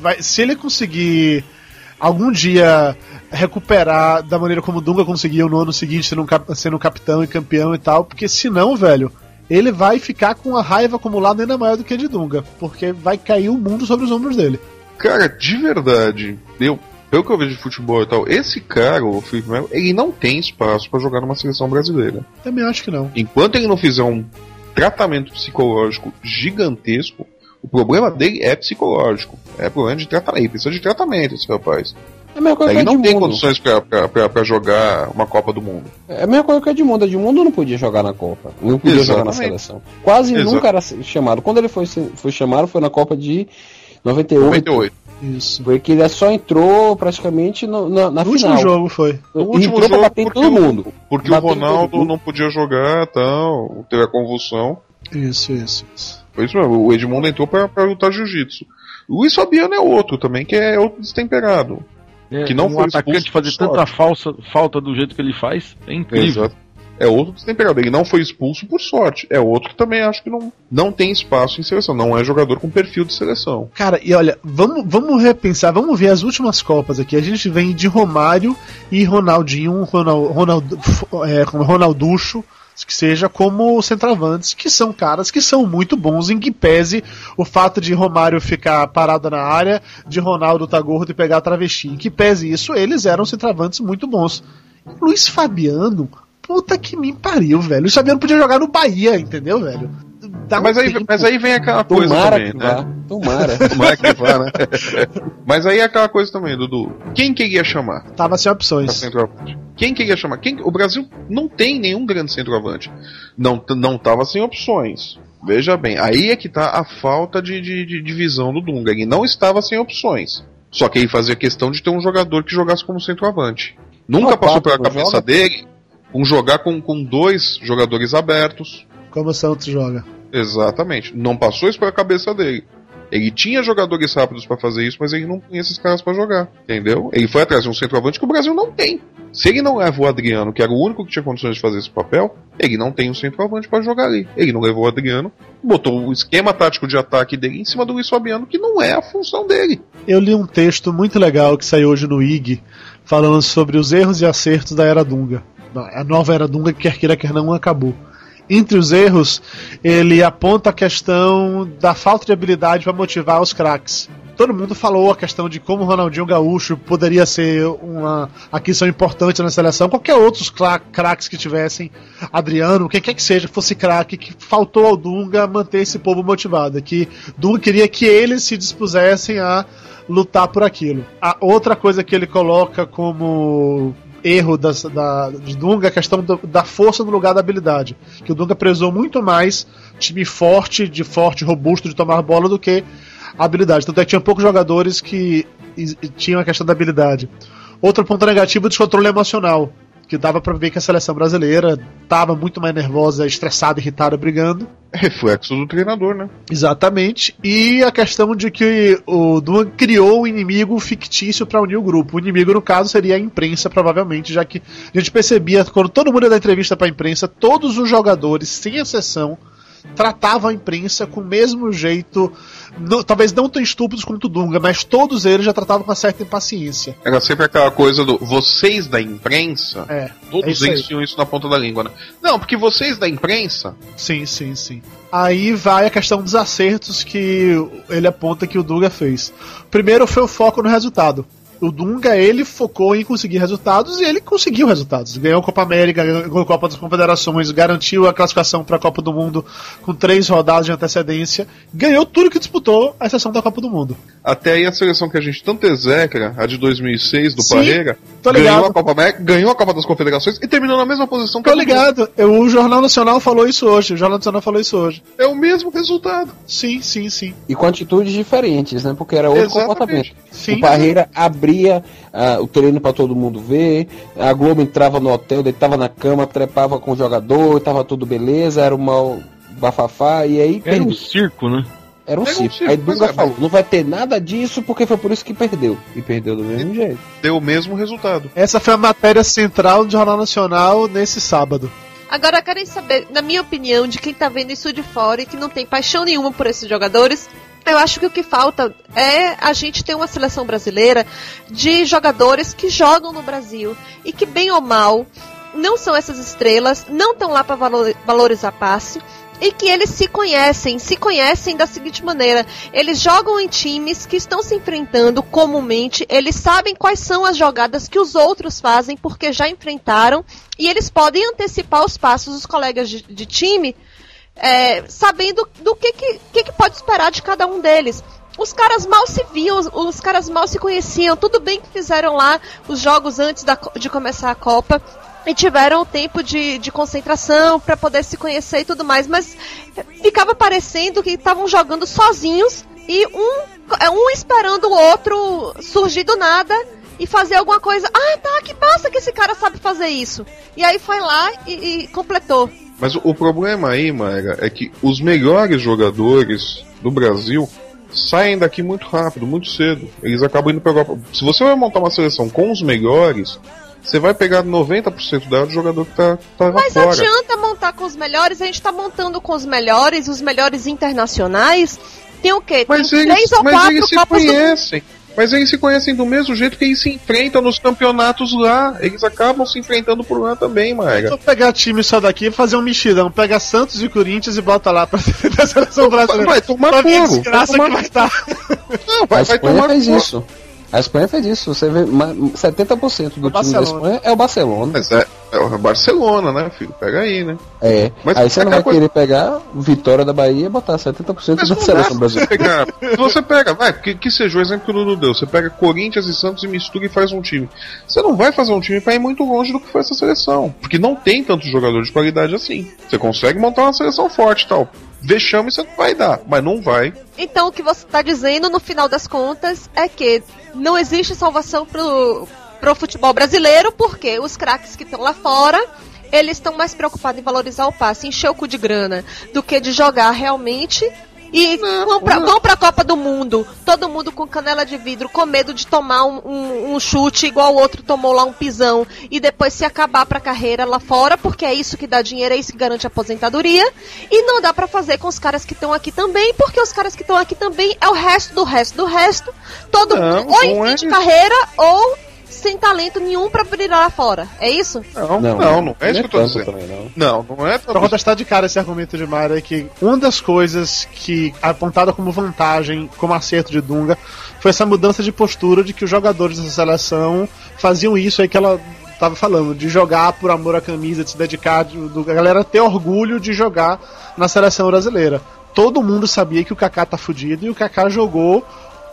vai- se ele conseguir algum dia recuperar da maneira como o Dunga conseguiu no ano seguinte, sendo, um sendo capitão e campeão e tal, porque senão, velho, ele vai ficar com a raiva acumulada ainda maior do que a de Dunga, porque vai cair o mundo sobre os ombros dele. Cara, de verdade, eu, pelo que eu vejo de futebol e tal, esse cara, o Felipe Melo, ele não tem espaço para jogar numa seleção brasileira. Também acho que não. Enquanto ele não fizer um tratamento psicológico gigantesco, o problema dele é psicológico. É problema de tratamento. Ele precisa de tratamento, esse rapaz. É a mesma coisa Ele que o não tem condições pra, pra, pra, pra jogar uma Copa do Mundo. É a mesma coisa que o Edmundo. Edmundo não podia jogar na Copa. Não podia jogar na Exatamente. seleção. Quase Exato. nunca era chamado. Quando ele foi, foi chamado, foi na Copa de 98. 98. Isso. Porque ele só entrou praticamente no- na, na No final. último jogo foi. No Ele último entrou pra jogo, bater em porque todo o- mundo. Porque Bateu o Ronaldo não podia jogar, tal, teve a convulsão. Isso, isso, isso. Foi isso mesmo, o Edmundo entrou pra, pra lutar jiu-jitsu. O Luiz Fabiano é outro também, que é outro destemperado. É, Que não um foi atacante expulso fazer tanta falsa, falta do jeito que ele faz é incrível. Exato. É outro destemperado. Ele não foi expulso por sorte. É outro que também acho que não, não tem espaço em seleção. Não é jogador com perfil de seleção. Cara, e olha, vamos, vamos repensar, vamos ver as últimas Copas aqui. A gente vem de Romário e Ronaldinho, Ronald, Ronald, é, Ronalducho, que seja como centroavantes, que são caras que são muito bons, em que pese o fato de Romário ficar parado na área, de Ronaldo tá gordo e pegar travesti. Em que pese isso, eles eram centroavantes muito bons. Luiz Fabiano, puta que me pariu, velho. Luiz Fabiano podia jogar no Bahia, entendeu, velho? Dá um mas, aí, tempo. mas aí vem aquela coisa Tomara também, que né? vá. Tomara. Tomara que vá, né? mas aí é aquela coisa também, Dudu. Quem que ia chamar? Tava sem opções. Quem que ia chamar? Quem, o Brasil não tem nenhum grande centroavante. Não, não tava sem opções. Veja bem, aí é que tá a falta de, de, de, de visão do Dunga. Ele não estava sem opções. Só que ele fazia questão de ter um jogador que jogasse como centroavante. Nunca Não, passou pela cabeça joga? dele um jogar com, com dois jogadores abertos. Como o Santos joga. Exatamente. Não passou isso pela cabeça dele. Ele tinha jogadores rápidos pra fazer isso, mas ele não tinha esses caras pra jogar. Entendeu? Ele foi atrás de um centroavante que o Brasil não tem. Se ele não leva o Adriano, que era o único que tinha condições de fazer esse papel, ele não tem um centroavante pra jogar ali. Ele não levou o Adriano, botou o esquema tático de ataque dele em cima do Luiz Fabiano, que não é a função dele. Eu li um texto muito legal que saiu hoje no IG, falando sobre os erros e acertos da Era Dunga. A nova Era Dunga, que quer queira, quer não, acabou. Entre os erros, ele aponta a questão da falta de habilidade para motivar os craques. Todo mundo falou a questão de como o Ronaldinho Gaúcho poderia ser uma aquisição importante na seleção. Qualquer outros cra- craques que tivessem, Adriano, quem quer que seja, fosse craque, que faltou ao Dunga manter esse povo motivado. Que Dunga queria que eles se dispusessem a lutar por aquilo. A outra coisa que ele coloca como erro das- da, de Dunga é a questão do- da força no lugar da habilidade. Que o Dunga prezou muito mais time forte, de forte, robusto de tomar bola do que habilidade. Tanto é que tinha poucos jogadores que is- tinham a questão da habilidade. Outro ponto negativo é o descontrole emocional. Que dava pra ver que a seleção brasileira tava muito mais nervosa, estressada, irritada, brigando. Reflexo do treinador, né? Exatamente. E a questão de que o Dunga criou um inimigo fictício para unir o grupo. O inimigo, no caso, seria a imprensa, provavelmente, já que a gente percebia, quando todo mundo ia dar entrevista para a imprensa, todos os jogadores, sem exceção, tratavam a imprensa com o mesmo jeito, no- talvez não tão estúpidos quanto o Dunga, mas todos eles já tratavam com uma certa impaciência. Era sempre aquela coisa do vocês da imprensa, É, é todos aí. eles tinham isso na ponta da língua, né? Não, porque vocês da imprensa Sim, sim, sim. Aí vai a questão dos acertos que ele aponta que o Dunga fez. Primeiro foi o foco no resultado. O Dunga, ele focou em conseguir resultados e ele conseguiu resultados. Ganhou a Copa América, ganhou a Copa das Confederações, garantiu a classificação para a Copa do Mundo com três rodadas de antecedência. Ganhou tudo que disputou, a exceção da Copa do Mundo. Até aí a seleção que a gente tanto execra, a de 2006 do Sim, Parreira, tô ligado. ganhou a Copa América, ganhou a Copa das Confederações e terminou na mesma posição que Tô a do ligado, eu- o Jornal Nacional falou isso hoje. O Jornal Nacional falou isso hoje. É o mesmo resultado. Sim, sim, sim. E com atitudes diferentes, né? Porque era outro Exatamente. comportamento. Sim. O Parreira abria ah, o treino pra todo mundo ver, a Globo entrava no hotel, deitava na cama, trepava com o jogador, tava tudo beleza, era uma bafafá, e aí Era um circo, né? Era um Era um circo. circo, Aí Dunga é, falou, não vai ter nada disso porque foi por isso que perdeu. E perdeu do mesmo jeito. Deu o mesmo resultado. Essa foi a matéria central do Jornal Nacional nesse sábado. Agora, querem saber, na minha opinião, de quem tá vendo isso de fora e que não tem paixão nenhuma por esses jogadores, Eu acho que o que falta é a gente ter uma seleção brasileira de jogadores que jogam no Brasil e que, bem ou mal, não são essas estrelas, não estão lá para valorizar passe e que eles se conhecem, se conhecem da seguinte maneira: eles jogam em times que estão se enfrentando comumente, eles sabem quais são as jogadas que os outros fazem porque já enfrentaram e eles podem antecipar os passos dos colegas de, de time é, sabendo do que, que, que, pode esperar de cada um deles. Os caras mal se viam, os, os, caras mal se conheciam. Tudo bem que fizeram lá os jogos antes da, de começar a Copa e tiveram tempo de, de concentração para poder se conhecer e tudo mais, mas ficava parecendo que estavam jogando sozinhos e um, é, um esperando o outro surgir do nada e fazer alguma coisa. Ah, tá, que passa que esse cara sabe fazer isso. E aí foi lá e, e completou. Mas o problema aí, Maera, é que os melhores jogadores do Brasil saem daqui muito rápido, muito cedo. Eles acabam indo pra Europa. Se você vai montar uma seleção com os melhores, você vai pegar 90% dela do jogador que tá, tá Mas fora. adianta montar com os melhores, a gente tá montando com os melhores, os melhores internacionais. Tem o quê? Mas Tem eles, três ou mas quatro eles se Copas do conhecem. Mas eles se conhecem do mesmo jeito que eles se enfrentam nos campeonatos lá. Eles acabam se enfrentando por lá também, Maga. Vou pegar time só daqui e fazer um mexidão. Pega Santos e Corinthians e bota lá pra a seleção brasileira. Vai tomar Pra fogo. Vai desgraça tomar, que vai estar. não, vai, a vai Espanha tomar fez fogo. isso. A Espanha fez isso. Você vê ma- 70% do O time da Barcelona. Espanha é o Barcelona. Mas é, é o Barcelona, né, filho? Pega aí, né? É. Mas Aí você não aquela vai coisa- querer pegar Vitória da Bahia e botar 70% Mas da seleção brasileira. você pegar. Se você pega, vai, que, que seja o exemplo que o Dudu deu. Você pega Corinthians e Santos e mistura e faz um time. Você não vai fazer um time pra ir muito longe do que foi essa seleção. Porque não tem tantos jogadores de qualidade assim. Você consegue montar uma seleção forte e tal. Vexame você não vai dar, mas não vai. Então, o que você está dizendo, no final das contas, é que não existe salvação pro, pro futebol brasileiro, porque os craques que estão lá fora, eles estão mais preocupados em valorizar o passe, encher o cu de grana, do que de jogar realmente. E vão, pra, vão pra Copa do Mundo, todo mundo com canela de vidro, com medo de tomar um, um- um chute igual o outro tomou lá um pisão, e depois se acabar pra carreira lá fora, porque é isso que dá dinheiro, é isso que garante a aposentadoria. E não dá pra fazer com os caras que estão aqui também, porque os caras que estão aqui também é o resto do resto do resto. Todo Não, mundo ou em não fim é de carreira ou sem talento nenhum pra brilhar lá fora. É isso? Não, não, não, é isso que eu tô dizendo. também, não. Não, não é Pra contestar de cara esse argumento de Mara é que uma das coisas que apontada como vantagem, como acerto de Dunga, foi essa mudança de postura de que os jogadores dessa seleção faziam isso aí que ela tava falando, de jogar por amor à camisa, de se dedicar, de, do- a galera ter orgulho de jogar na seleção brasileira. Todo mundo sabia que o Kaká tá fudido e o Kaká jogou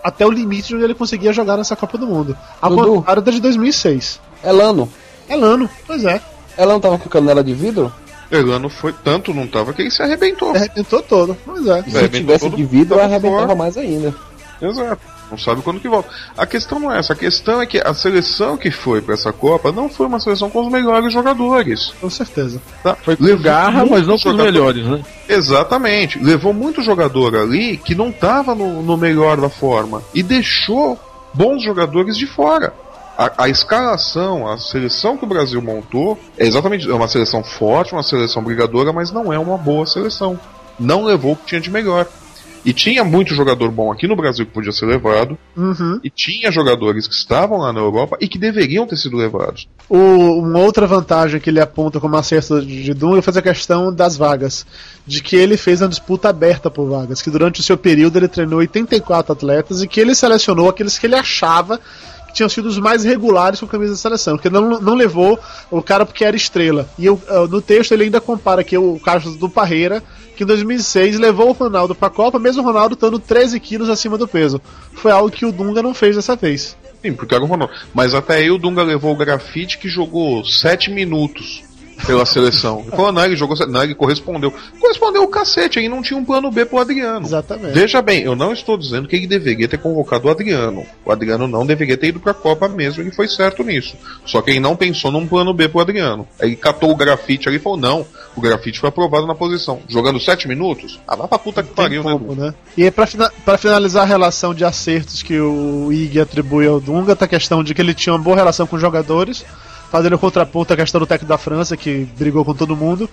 até o limite de onde ele conseguia jogar nessa Copa do Mundo. Dudu. contrário da de 2006. Elano. É Lano, pois é. Elano tava com canela de vidro? Elano foi tanto, não tava, que ele se arrebentou. Arrebentou todo, pois é. E se arrebentou tivesse todo de vidro, arrebentava fora. mais ainda. Exato. Não sabe quando que volta. A questão não é essa. A questão é que a seleção que foi pra essa Copa não foi uma seleção com os melhores jogadores. Com certeza. Tá? Foi com Levou garra, mas não com os melhores, né? Exatamente. Levou muito jogador ali que não tava no, no melhor da forma. E deixou bons jogadores de fora. A, a escalação, a seleção que o Brasil montou é exatamente é uma seleção forte, uma seleção brigadora, mas não é uma boa seleção. Não levou o que tinha de melhor. E tinha muito jogador bom aqui no Brasil que podia ser levado, Uhum. e tinha jogadores que estavam lá na Europa e que deveriam ter sido levados. O, uma outra vantagem que ele aponta como acerto de de Dunga foi a questão das vagas. De que ele fez uma disputa aberta por vagas. Que durante o seu período ele treinou 84 atletas e que ele selecionou aqueles que ele achava que tinham sido os mais regulares com a camisa da seleção. Que não, não levou o cara porque era estrela. E eu, no texto ele ainda compara aqui o caso do Parreira, que em 2006 levou o Ronaldo para a Copa, mesmo o Ronaldo estando 13 quilos acima do peso. Foi algo que o Dunga não fez dessa vez. Sim, porque era o Ronaldo. Mas até aí o Dunga levou o grafite que jogou 7 minutos pela seleção. Não, ele jogou. ele correspondeu. Correspondeu o cacete, aí não tinha um plano B pro Adriano. Exatamente. Veja bem, eu não estou dizendo que ele deveria ter convocado o Adriano. O Adriano não deveria ter ido pra Copa mesmo, ele foi certo nisso. Só que ele não pensou num plano B pro Adriano. Aí ele catou o grafite ali e falou: não, o grafite foi aprovado na posição. Jogando 7 minutos? Ah, vai pra puta que pariu, né? como, né? E aí, pra, fina- pra finalizar a relação de acertos que o Ig atribui ao Dunga, tá a questão de que ele tinha uma boa relação com os jogadores, fazendo contraponto à questão do técnico da França, que brigou com todo mundo.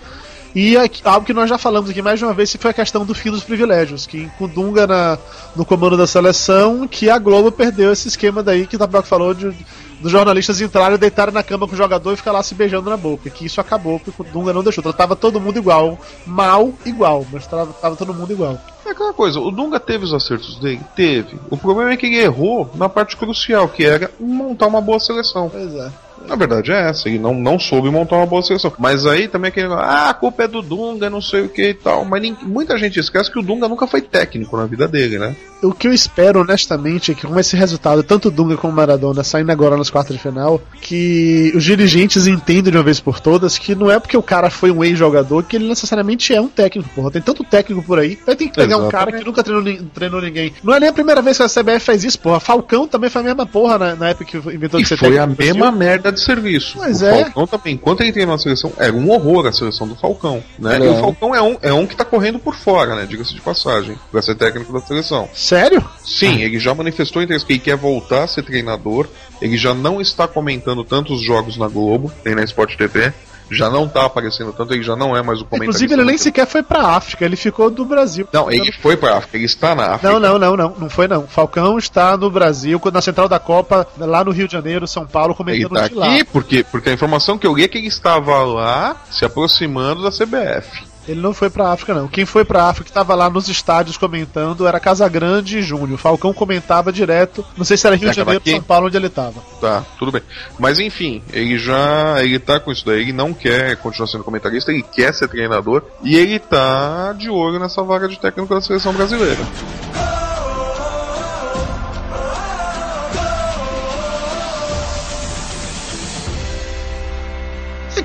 E aqui- algo que nós já falamos aqui mais de uma vez, que foi a questão do fim dos privilégios, que com o Dunga na, no comando da seleção, que a Globo perdeu esse esquema daí que o Tapioca falou de, dos jornalistas entrarem, deitarem na cama com o jogador e ficar lá se beijando na boca. Que isso acabou, porque o Dunga não deixou. Tava todo mundo igual. Mal, igual, mas tava, tava todo mundo igual. É aquela coisa, o Dunga teve os acertos dele? Teve. O problema é que ele errou na parte crucial, que era montar uma boa seleção. Pois é. Na verdade é essa, ele não, não soube montar uma boa seleção. Mas aí também aquele negócio, ah, a culpa é do Dunga, não sei o que e tal. Mas nem- muita gente esquece que o Dunga nunca foi técnico na vida dele, né? O que eu espero, honestamente, é que com esse resultado, tanto Dunga como o Maradona saindo agora nas quartas de final, que os dirigentes entendam de uma vez por todas que não é porque o cara foi um ex-jogador que ele necessariamente é um técnico, porra. Tem tanto técnico por aí. Vai ter que pegar um cara que nunca treinou, treinou ninguém. Não é nem a primeira vez que a CBF faz isso, porra. Falcão também foi a mesma porra na, na época que inventou E de ser foi a mesma merda de serviço. Pois o é. Falcão também, enquanto ele treinou na seleção, era um horror a seleção do Falcão, né? É. E o Falcão é um, é um que tá correndo por fora, né? Diga-se de passagem, pra ser técnico da seleção. Sério? Sim, ele já manifestou interesse que ele quer voltar a ser treinador. Ele já não está comentando tantos jogos na Globo, nem na Sport TV. Já não tá aparecendo tanto, ele já não é mais o comentarista. Inclusive, ele nem da- sequer foi pra África, ele ficou do Brasil. Não, ele foi pra África, ele está na África. Não, não, não, não, não foi não. Falcão está no Brasil, na central da Copa, lá no Rio de Janeiro, São Paulo, Ele comentando tá de lá. aqui porque, porque a informação que eu li é que ele estava lá se aproximando da CBF. Ele não foi pra África, não. Quem foi pra África, que tava lá nos estádios comentando, era Casagrande e Júnior. Falcão comentava direto. Não sei se era Rio É, de Janeiro ou. São Paulo, onde ele tava. Tá, tudo bem. Mas enfim, ele já. Ele tá com isso daí, ele não quer continuar sendo comentarista, ele quer ser treinador e ele tá de olho nessa vaga de técnico da seleção brasileira.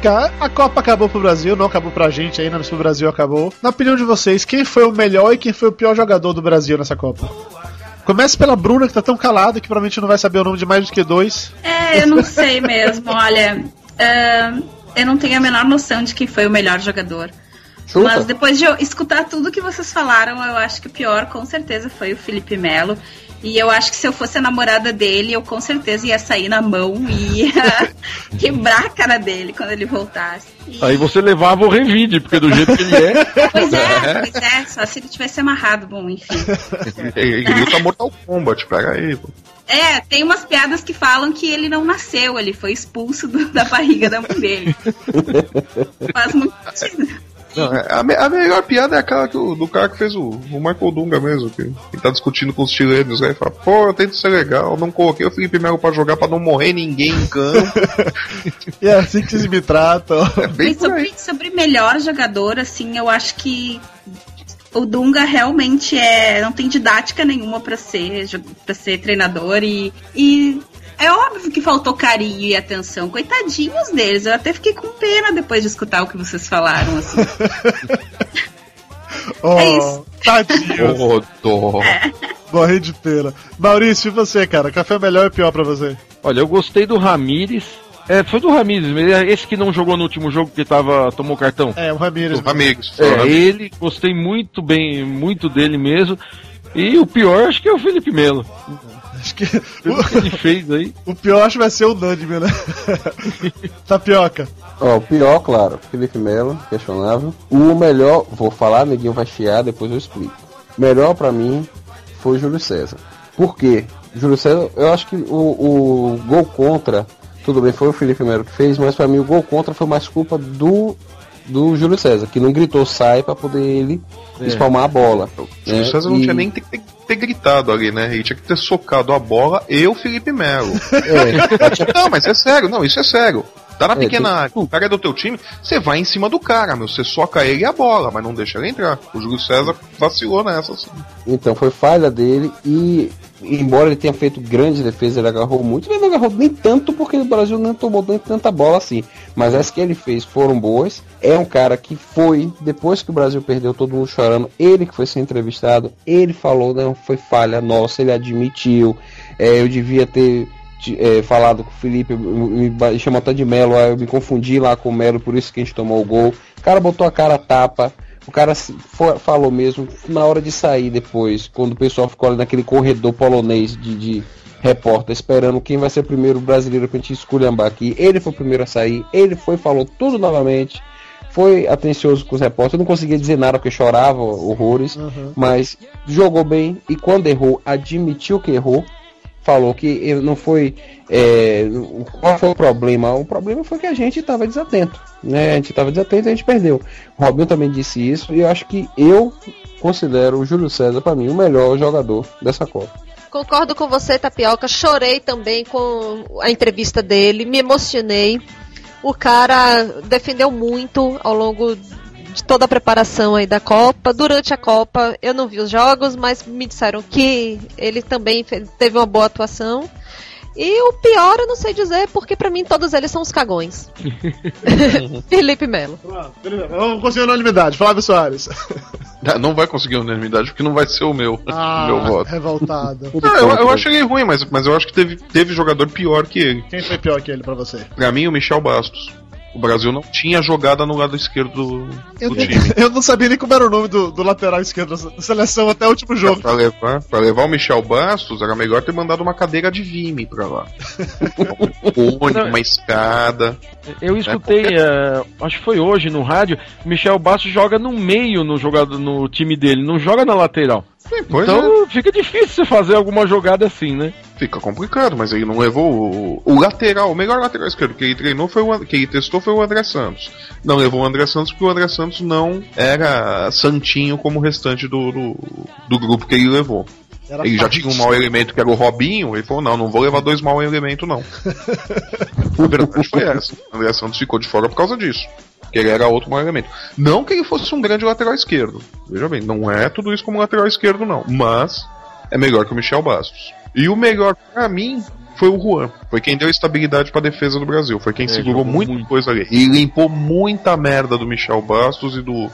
Cá, a Copa acabou pro Brasil, não acabou pra gente ainda, mas pro Brasil acabou. Na opinião de vocês, quem foi o melhor e quem foi o pior jogador do Brasil nessa Copa? Comece pela Bruna, que tá tão calada que provavelmente não vai saber o nome de mais do que dois. É, eu não sei mesmo. Olha, ahn, eu não tenho a menor noção de quem foi o melhor jogador. Chuta. Mas depois de eu escutar tudo que vocês falaram, eu acho que o pior com certeza foi o Felipe Melo. E eu acho que se eu fosse a namorada dele, eu com certeza ia sair na mão e ia quebrar a cara dele quando ele voltasse. E- Aí você levava o revide, porque do jeito que ele é. Pois é, pois é, só se ele tivesse amarrado, bom, enfim. Ele, ele luta Mortal Kombat, pega aí. pô. É, tem umas piadas que falam que ele não nasceu, ele foi expulso do- da barriga da mãe dele. Faz muito sentido. Não, é, a, me- a melhor piada é aquela que o- do cara que fez o, o Michael Dunga mesmo, que, que tá discutindo com os chilenos, aí fala, pô, eu tento ser legal, não coloquei o Felipe Melo pra jogar pra não morrer ninguém em campo. E é assim que vocês me tratam. É bem sobre, sobre melhor jogador, assim, eu acho que o Dunga realmente é não tem didática nenhuma pra ser para ser treinador e, e é óbvio que faltou carinho e atenção. Coitadinhos deles, eu até fiquei com pena depois de escutar o que vocês falaram assim. Oh, É isso. Dó. Morri de pena. Maurício, e você, cara? Café melhor e pior pra você? Olha, eu gostei do Ramires. É, foi do Ramires, mesmo, esse que não jogou no último jogo que tava, tomou cartão. É, o Ramírez. Os amigos. É, ele, gostei muito bem, muito dele mesmo. E o pior, acho que é o Felipe Melo. Acho que ele fez aí. o, o pior acho que vai ser o Nandime, né? Tapioca. Ó, o pior, claro, Felipe Melo, questionável. O melhor, vou falar, neguinho vai chiar, depois eu explico. Melhor pra mim foi o Júlio César. Por quê? Júlio César, eu acho que o, o gol contra, tudo bem, foi o Felipe Melo que fez, mas pra mim o gol contra foi mais culpa do, do Júlio César, que não gritou sai pra poder ele espalmar a bola. O Júlio né? César não E- tinha nem que ter, gritado ali, né? Ele tinha que ter socado a bola e o Felipe Melo. É, não, mas é sério, não, isso é sério. Tá na É, pequena área, o cara é do teu time, você vai em cima do cara, meu. Você soca ele e a bola, mas não deixa ele entrar. O Júlio César vacilou nessa, assim. Então foi falha dele e embora ele tenha feito grande defesa, ele agarrou muito, ele não agarrou nem tanto porque o Brasil não tomou nem tanta bola assim. Mas as que ele fez foram boas. É um cara que foi, depois que o Brasil perdeu, todo mundo chorando, ele que foi ser entrevistado, ele falou, não, foi falha nossa, ele admitiu, é, eu devia ter é, falado com o Felipe, me, me chamou até de Melo, eu me confundi lá com o Melo, por isso que a gente tomou o gol. O cara botou a cara tapa, o cara falou mesmo, na hora de sair depois, quando o pessoal ficou ali naquele corredor polonês de, de repórter, esperando quem vai ser o primeiro brasileiro pra gente esculhambar aqui. Ele foi o primeiro a sair, ele foi, falou tudo novamente. foi atencioso com os repórteres. Eu não conseguia dizer nada porque chorava horrores, Uhum. mas jogou bem e quando errou, admitiu que errou. Falou que não foi. é, qual foi o problema? O problema foi que a gente estava desatento. Né? A gente estava desatento e a gente perdeu. O Robinho também disse isso e eu acho que eu considero o Júlio César, para mim, o melhor jogador dessa Copa. Concordo com você, Tapioca. Chorei também com a entrevista dele, me emocionei. O cara defendeu muito ao longo de toda a preparação aí da Copa. Durante a Copa, eu não vi os jogos, mas me disseram que ele também teve uma boa atuação. E o pior eu não sei dizer, porque pra mim todos eles são os cagões. Felipe Melo. Vamos conseguir unanimidade. Flávio Soares. Ah, Não vai conseguir unanimidade porque não vai ser o meu, Ah, meu voto. revoltado. Ah, eu, eu achei ruim, mas, mas eu acho que teve, teve jogador pior que ele. Quem foi pior que ele pra você? Pra mim, o Michel Bastos. O Brasil não tinha jogada no lado esquerdo do, Eu, do não- time. eu não sabia nem como era o nome do, do lateral esquerdo da seleção até o último jogo. Pra levar, pra levar o Michel Bastos, era melhor ter mandado uma cadeira de Vime pra lá. Um pônei, uma escada. Eu escutei, eh, acho que foi hoje no rádio, o Michel Bastos joga no meio no jogado no time dele, não joga na lateral. É, então fica difícil você fazer alguma jogada assim, né? Fica complicado, mas ele não levou o, o lateral, o melhor lateral esquerdo que ele treinou foi o que ele testou foi o André Santos. Não levou o André Santos porque o André Santos não era santinho como o restante do, do, do grupo que ele levou. Era Ele já tinha um mau elemento que era o Robinho, ele falou, não, não vou levar dois mau elementos, não. A verdade foi essa. O André Santos ficou de fora por causa disso. Que ele era outro mau elemento. Não que ele fosse um grande lateral esquerdo. Veja bem, não é tudo isso como lateral esquerdo, não. Mas é melhor que o Michel Bastos. E o melhor pra mim foi o Juan. Foi quem deu estabilidade pra defesa do Brasil. Foi quem É, segurou jogou muita muito. coisa ali. E limpou muita merda do Michel Bastos e do,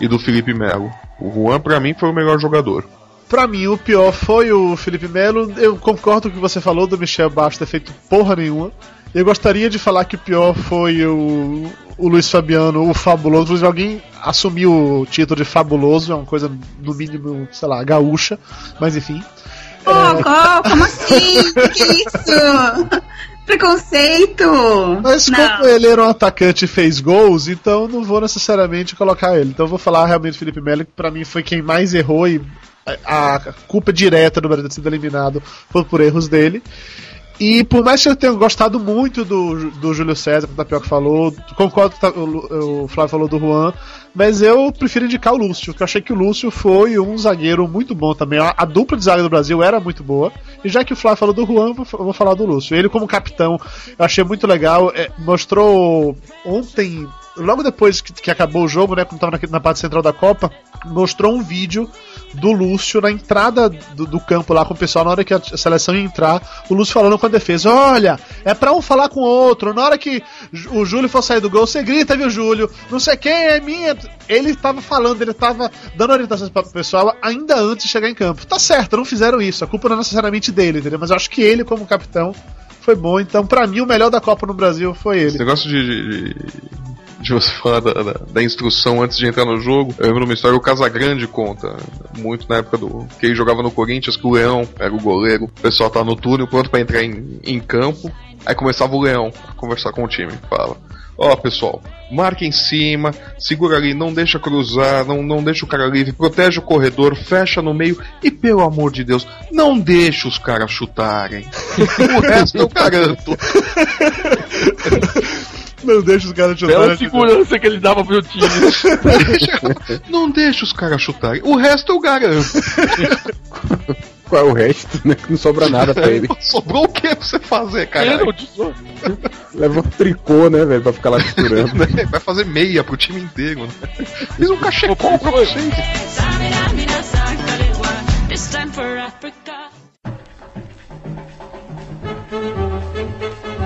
e do Felipe Melo. O Juan, pra mim, foi o melhor jogador. Pra mim, o pior foi o Felipe Melo. Eu concordo com o que você falou do Michel Bastos ter feito porra nenhuma. Eu gostaria de falar que o pior foi o, o Luiz Fabiano, o fabuloso. Inclusive, alguém assumiu o título de fabuloso, é uma coisa, no mínimo, sei lá, gaúcha. Mas enfim. Pô, co- como assim? Que que é isso? Preconceito! Mas Não. como ele era um atacante e fez gols, então não vou necessariamente colocar ele. Então eu vou falar realmente Felipe Melo, que pra mim foi quem mais errou e a, a culpa direta do Brasil ter sido eliminado foi por erros dele. E por mais que eu tenha gostado muito do, do Júlio César, como o Tapioca falou, concordo com o, Flávio falou do Juan, mas eu prefiro indicar o Lúcio, porque eu achei que o Lúcio foi um zagueiro muito bom também. A, a dupla de zaga do Brasil era muito boa. E já que o Flávio falou do Juan, eu vou, eu vou falar do Lúcio. Ele, como capitão, eu achei muito legal. é, mostrou ontem, logo depois que, que acabou o jogo, né, quando estava na, na parte central da Copa, mostrou um vídeo do Lúcio na entrada do, do campo lá com o pessoal, na hora que a seleção ia entrar, o Lúcio falando com a defesa: Olha, é pra um falar com o outro. Na hora que o Júlio for sair do gol, você grita, viu, Júlio? Não sei quem é minha. Ele tava falando, ele tava dando orientações para o pessoal ainda antes de chegar em campo. Tá certo, não fizeram isso. A culpa não é necessariamente dele, entendeu? Mas eu acho que ele, como capitão, foi bom. Então, pra mim, o melhor da Copa no Brasil foi Esse ele. negócio de, de, de você falar da, da, da instrução antes de entrar no jogo, eu lembro uma história, o Casagrande conta, muito na época do. que ele jogava no Corinthians, que o Leão era o goleiro, o pessoal tava no túnel pronto pra entrar em, em campo, aí começava o Leão a conversar com o time, fala. Ó, pessoal, marca em cima, segura ali, não deixa cruzar, não, não deixa o cara livre, protege o corredor, fecha no meio e, pelo amor de Deus, não deixa os caras chutarem. o resto eu garanto. Não deixa os caras Bela chutarem. segurança que ele dava pro time. Deixa- não deixa os caras chutarem. O resto eu garanto. Qual é o resto, né? Que não sobra nada pra ele. Sobrou o que pra você fazer, cara? Leva um tricô, né, velho, pra ficar lá costurando. Vai fazer meia pro time inteiro, né? Fiz um cachecol pra vocês. It's time for Africa.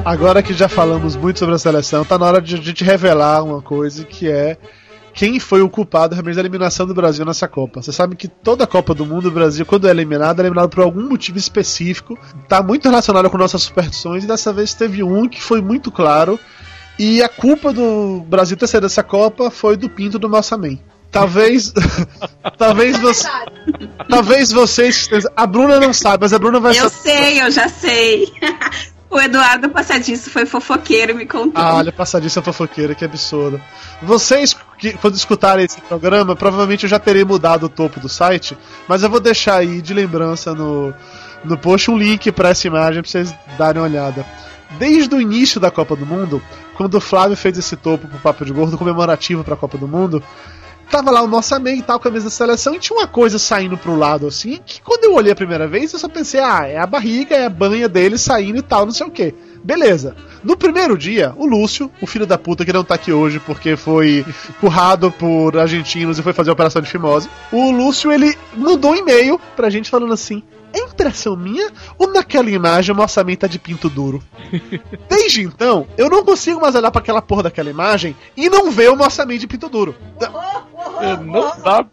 Agora que já falamos muito sobre a seleção, tá na hora de a gente revelar uma coisa que é quem foi o culpado realmente da eliminação do Brasil nessa Copa. Você sabe que toda a Copa do Mundo, o Brasil, quando é eliminado, é eliminado por algum motivo específico. Tá muito relacionado com nossas superstições, e dessa vez teve um que foi muito claro. E a culpa do Brasil ter saído dessa Copa foi do Pinto do Massaman. Talvez. talvez você. Talvez vocês. A Bruna não sabe, mas a Bruna vai Eu sei, eu já sei. O Eduardo Passadiço foi fofoqueiro, me contou. Ah, olha, passadiça fofoqueira, que absurdo. Vocês, que, quando escutarem esse programa, provavelmente eu já terei mudado o topo do site, mas eu vou deixar aí de lembrança no, no post um link pra essa imagem pra vocês darem uma olhada. Desde o início da Copa do Mundo, quando o Flávio fez esse topo pro Papo de Gordo comemorativo pra Copa do Mundo, tava lá o nosso amém e tal, camisa da seleção, e tinha uma coisa saindo pro lado assim, que quando eu olhei a primeira vez, eu só pensei, ah, é a barriga, é a banha dele saindo e tal, não sei o que. Beleza. No primeiro dia, o Lúcio, o filho da puta que não tá aqui hoje porque foi currado por argentinos e foi fazer a operação de fimose, o Lúcio ele mandou um e-mail pra gente falando assim: é impressão minha ou naquela imagem o orçamento tá de pinto duro? Desde então, eu não consigo mais olhar pra aquela porra daquela imagem e não ver o orçamento de pinto duro. É, não dá.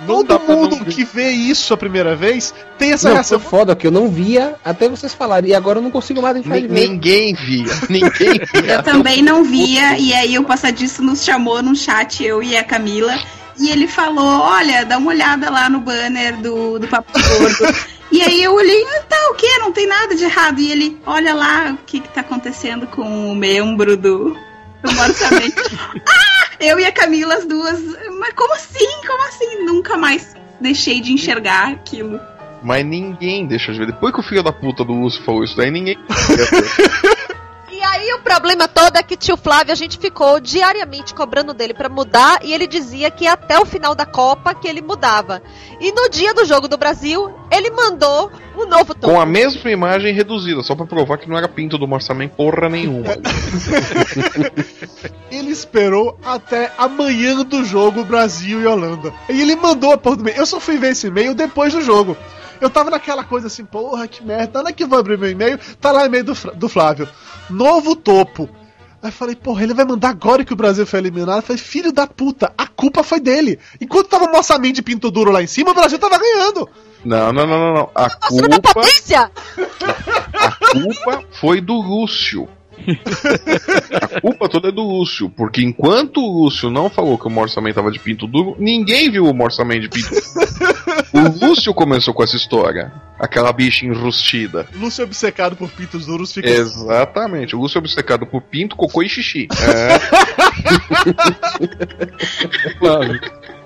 Não Todo dá pra não mundo ver. que vê isso a primeira vez tem essa Não, reação. foi foda que eu não via até vocês falarem. E agora eu não consigo mais deixar Ni- de ver. Ninguém via. Ninguém via. Eu também não via, e aí o Passadiço nos chamou num chat, eu e a Camila, e ele falou, olha, dá uma olhada lá no banner do, do Papo Gordo. e aí eu olhei, ah, tá, o quê? Não tem nada de errado. E ele, olha lá o que que tá acontecendo com o membro do, do orçamento. ah! Eu e a Camila, as duas, mas como assim? Como assim? Nunca mais deixei de enxergar aquilo. Mas ninguém deixa de ver. Depois que o filho da puta do Lúcio falou isso daí, ninguém. E aí o problema todo é que tio Flávio a gente ficou diariamente cobrando dele pra mudar e ele dizia que até o final da Copa que ele mudava. E no dia do jogo do Brasil, ele mandou um novo tom. Com a mesma imagem reduzida, só pra provar que não era pinto do orçamento porra nenhuma. Ele esperou até amanhã do jogo Brasil e Holanda. E ele mandou a porra do e-mail. Eu só fui ver esse e-mail depois do jogo. Eu tava naquela coisa assim, porra, que merda. Onde é que eu vou abrir meu e-mail? Tá lá o e-mail do, do Flávio. Novo topo. Aí eu falei, porra, ele vai mandar agora que o Brasil foi eliminado. Eu falei, filho da puta, a culpa foi dele. Enquanto tava o de pinto duro lá em cima, o Brasil tava ganhando. Não, não, não, não, não. A culpa, potência! a culpa foi do Lúcio. A culpa toda é do Lúcio, porque enquanto o Lúcio não falou que o orçamento tava de pinto duro, ninguém viu o orçamento de pinto duro. O Lúcio começou com essa história. Aquela bicha enrustida. Lúcio obcecado por pintos duros fica. Exatamente. O Lúcio é obcecado por pinto, cocô e xixi. É,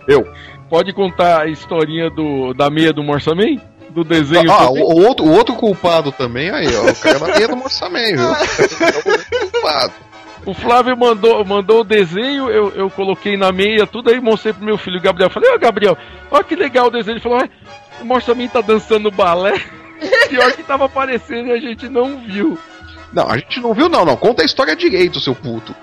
eu. pode contar a historinha do, da meia do Morsaman? Do desenho Ah, o, também? o outro, o outro culpado também aí, ó. O cara da meia do orçamento, viu? É o culpado. O Flávio mandou, mandou o desenho, eu, eu coloquei na meia, tudo aí mostrei pro meu filho Gabriel. Falei, ó Gabriel, ó que legal o desenho. Ele falou, "Ué, o Morsaman tá dançando balé. Pior que tava aparecendo e a gente não viu. Não, a gente não viu, não, não. Conta a história direito, seu puto.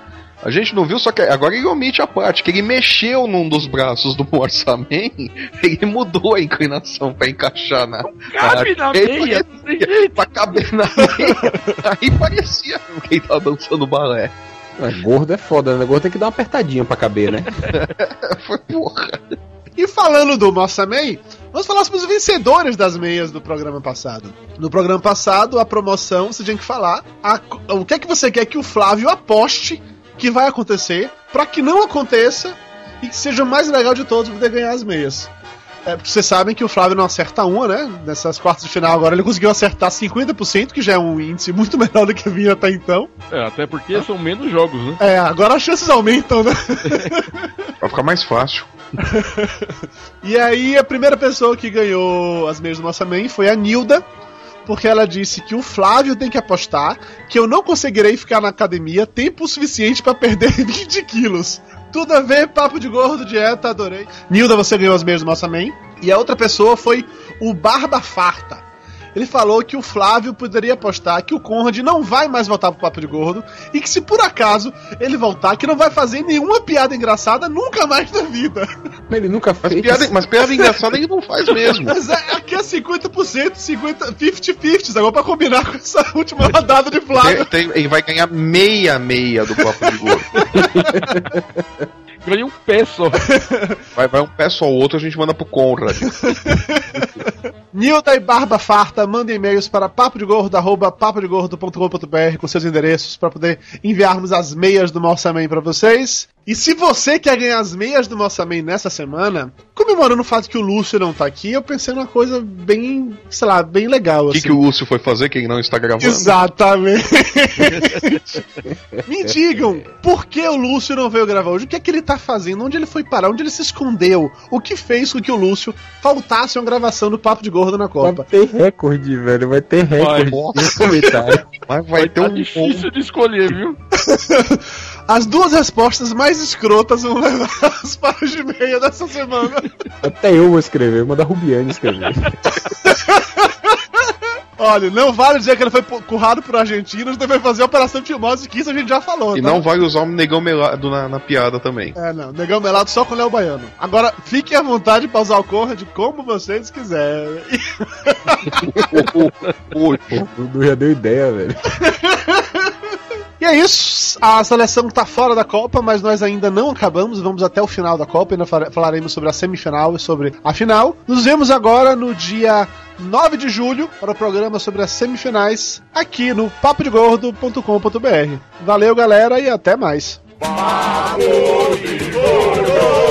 A gente não viu, só que agora ele omite a parte que ele mexeu num dos braços do orçamento, ele mudou a inclinação pra encaixar na. Cabe na Aí meia, parecia- não. Pra caber na meia. Aí parecia que ele tava dançando balé. Ah, gordo é foda, né? Gordo tem que dar uma apertadinha pra caber, né? Foi porra. E falando do Nossa May, vamos falar sobre os vencedores das meias do programa passado. No programa passado, a promoção, você tinha que falar a- o que é que você quer que o Flávio aposte que vai acontecer, pra que não aconteça e que seja o mais legal de todos poder ganhar as meias. É, porque vocês sabem que o Flávio não acerta uma, né? Nessas quartas de final agora ele conseguiu acertar 50%, que já é um índice muito melhor do que vinha até então. É, até porque são menos jogos, né? É, agora as chances aumentam, né? Vai ficar mais fácil. E aí a primeira pessoa que ganhou as meias do Nossa Mãe foi a Nilda, porque ela disse que o Flávio tem que apostar que eu não conseguirei ficar na academia tempo suficiente pra perder 20 quilos. Tudo a ver, papo de gordo, dieta, adorei. Nilda, você ganhou as do Nossa Mãe. E a outra pessoa foi o Barba Farta. Ele falou que o Flávio poderia apostar que o Conrad não vai mais voltar pro Papo de Gordo e que se por acaso ele voltar, que não vai fazer nenhuma piada engraçada nunca mais na vida. Mas ele nunca Mas fez. piada, mas piada engraçada ele não faz mesmo. Mas é, aqui é 50%, 50, 50-50, agora pra combinar com essa última rodada de Flávio. tem- ele vai ganhar meia meia do Papo de Gordo. Ganhei um pé só. Vai, vai um pé só, o outro a gente manda pro Conrad. Nilda e Barba Farta, mandem e-mails para papodegordo.com.br com seus endereços para poder enviarmos as meias do Morsaman para vocês. E se você quer ganhar as meias do Morsaman nessa semana, comemorando o fato que o Lúcio não tá aqui, eu pensei numa coisa bem, sei lá, bem legal. O que, assim. que o Lúcio foi fazer, quem não está gravando? Exatamente. Me digam, por que o Lúcio não veio gravar hoje? O que é que ele tá fazendo? Onde ele foi parar? Onde ele se escondeu? O que fez com que o Lúcio faltasse uma gravação do Papo de Gordo na Vai Copa? ter recorde, velho. Vai ter recorde Vai, de comentário. Mas vai ter Tá um. difícil de escolher, viu? As duas respostas mais escrotas vão levar as páginas de meia dessa semana. Até eu vou escrever, manda a Rubiane escrever. Olha, não vale dizer que ele foi currado por argentinos, também fazer a operação Timóteo, que isso a gente já falou. E tá? não vai usar o negão melado na, na piada também. É, não. Negão melado só com o Léo Baiano. Agora, fiquem à vontade pra usar o Corra de como vocês quiserem. O Dudu já deu ideia, velho. E é isso. A seleção tá fora da Copa, mas nós ainda não acabamos. Vamos até o final da Copa. Ainda fala- falaremos sobre a semifinal e sobre a final. Nos vemos agora no dia 9 de julho para o programa sobre as semifinais aqui no papodegordo.com.br. Valeu, galera, e até mais. Papo de Gordo.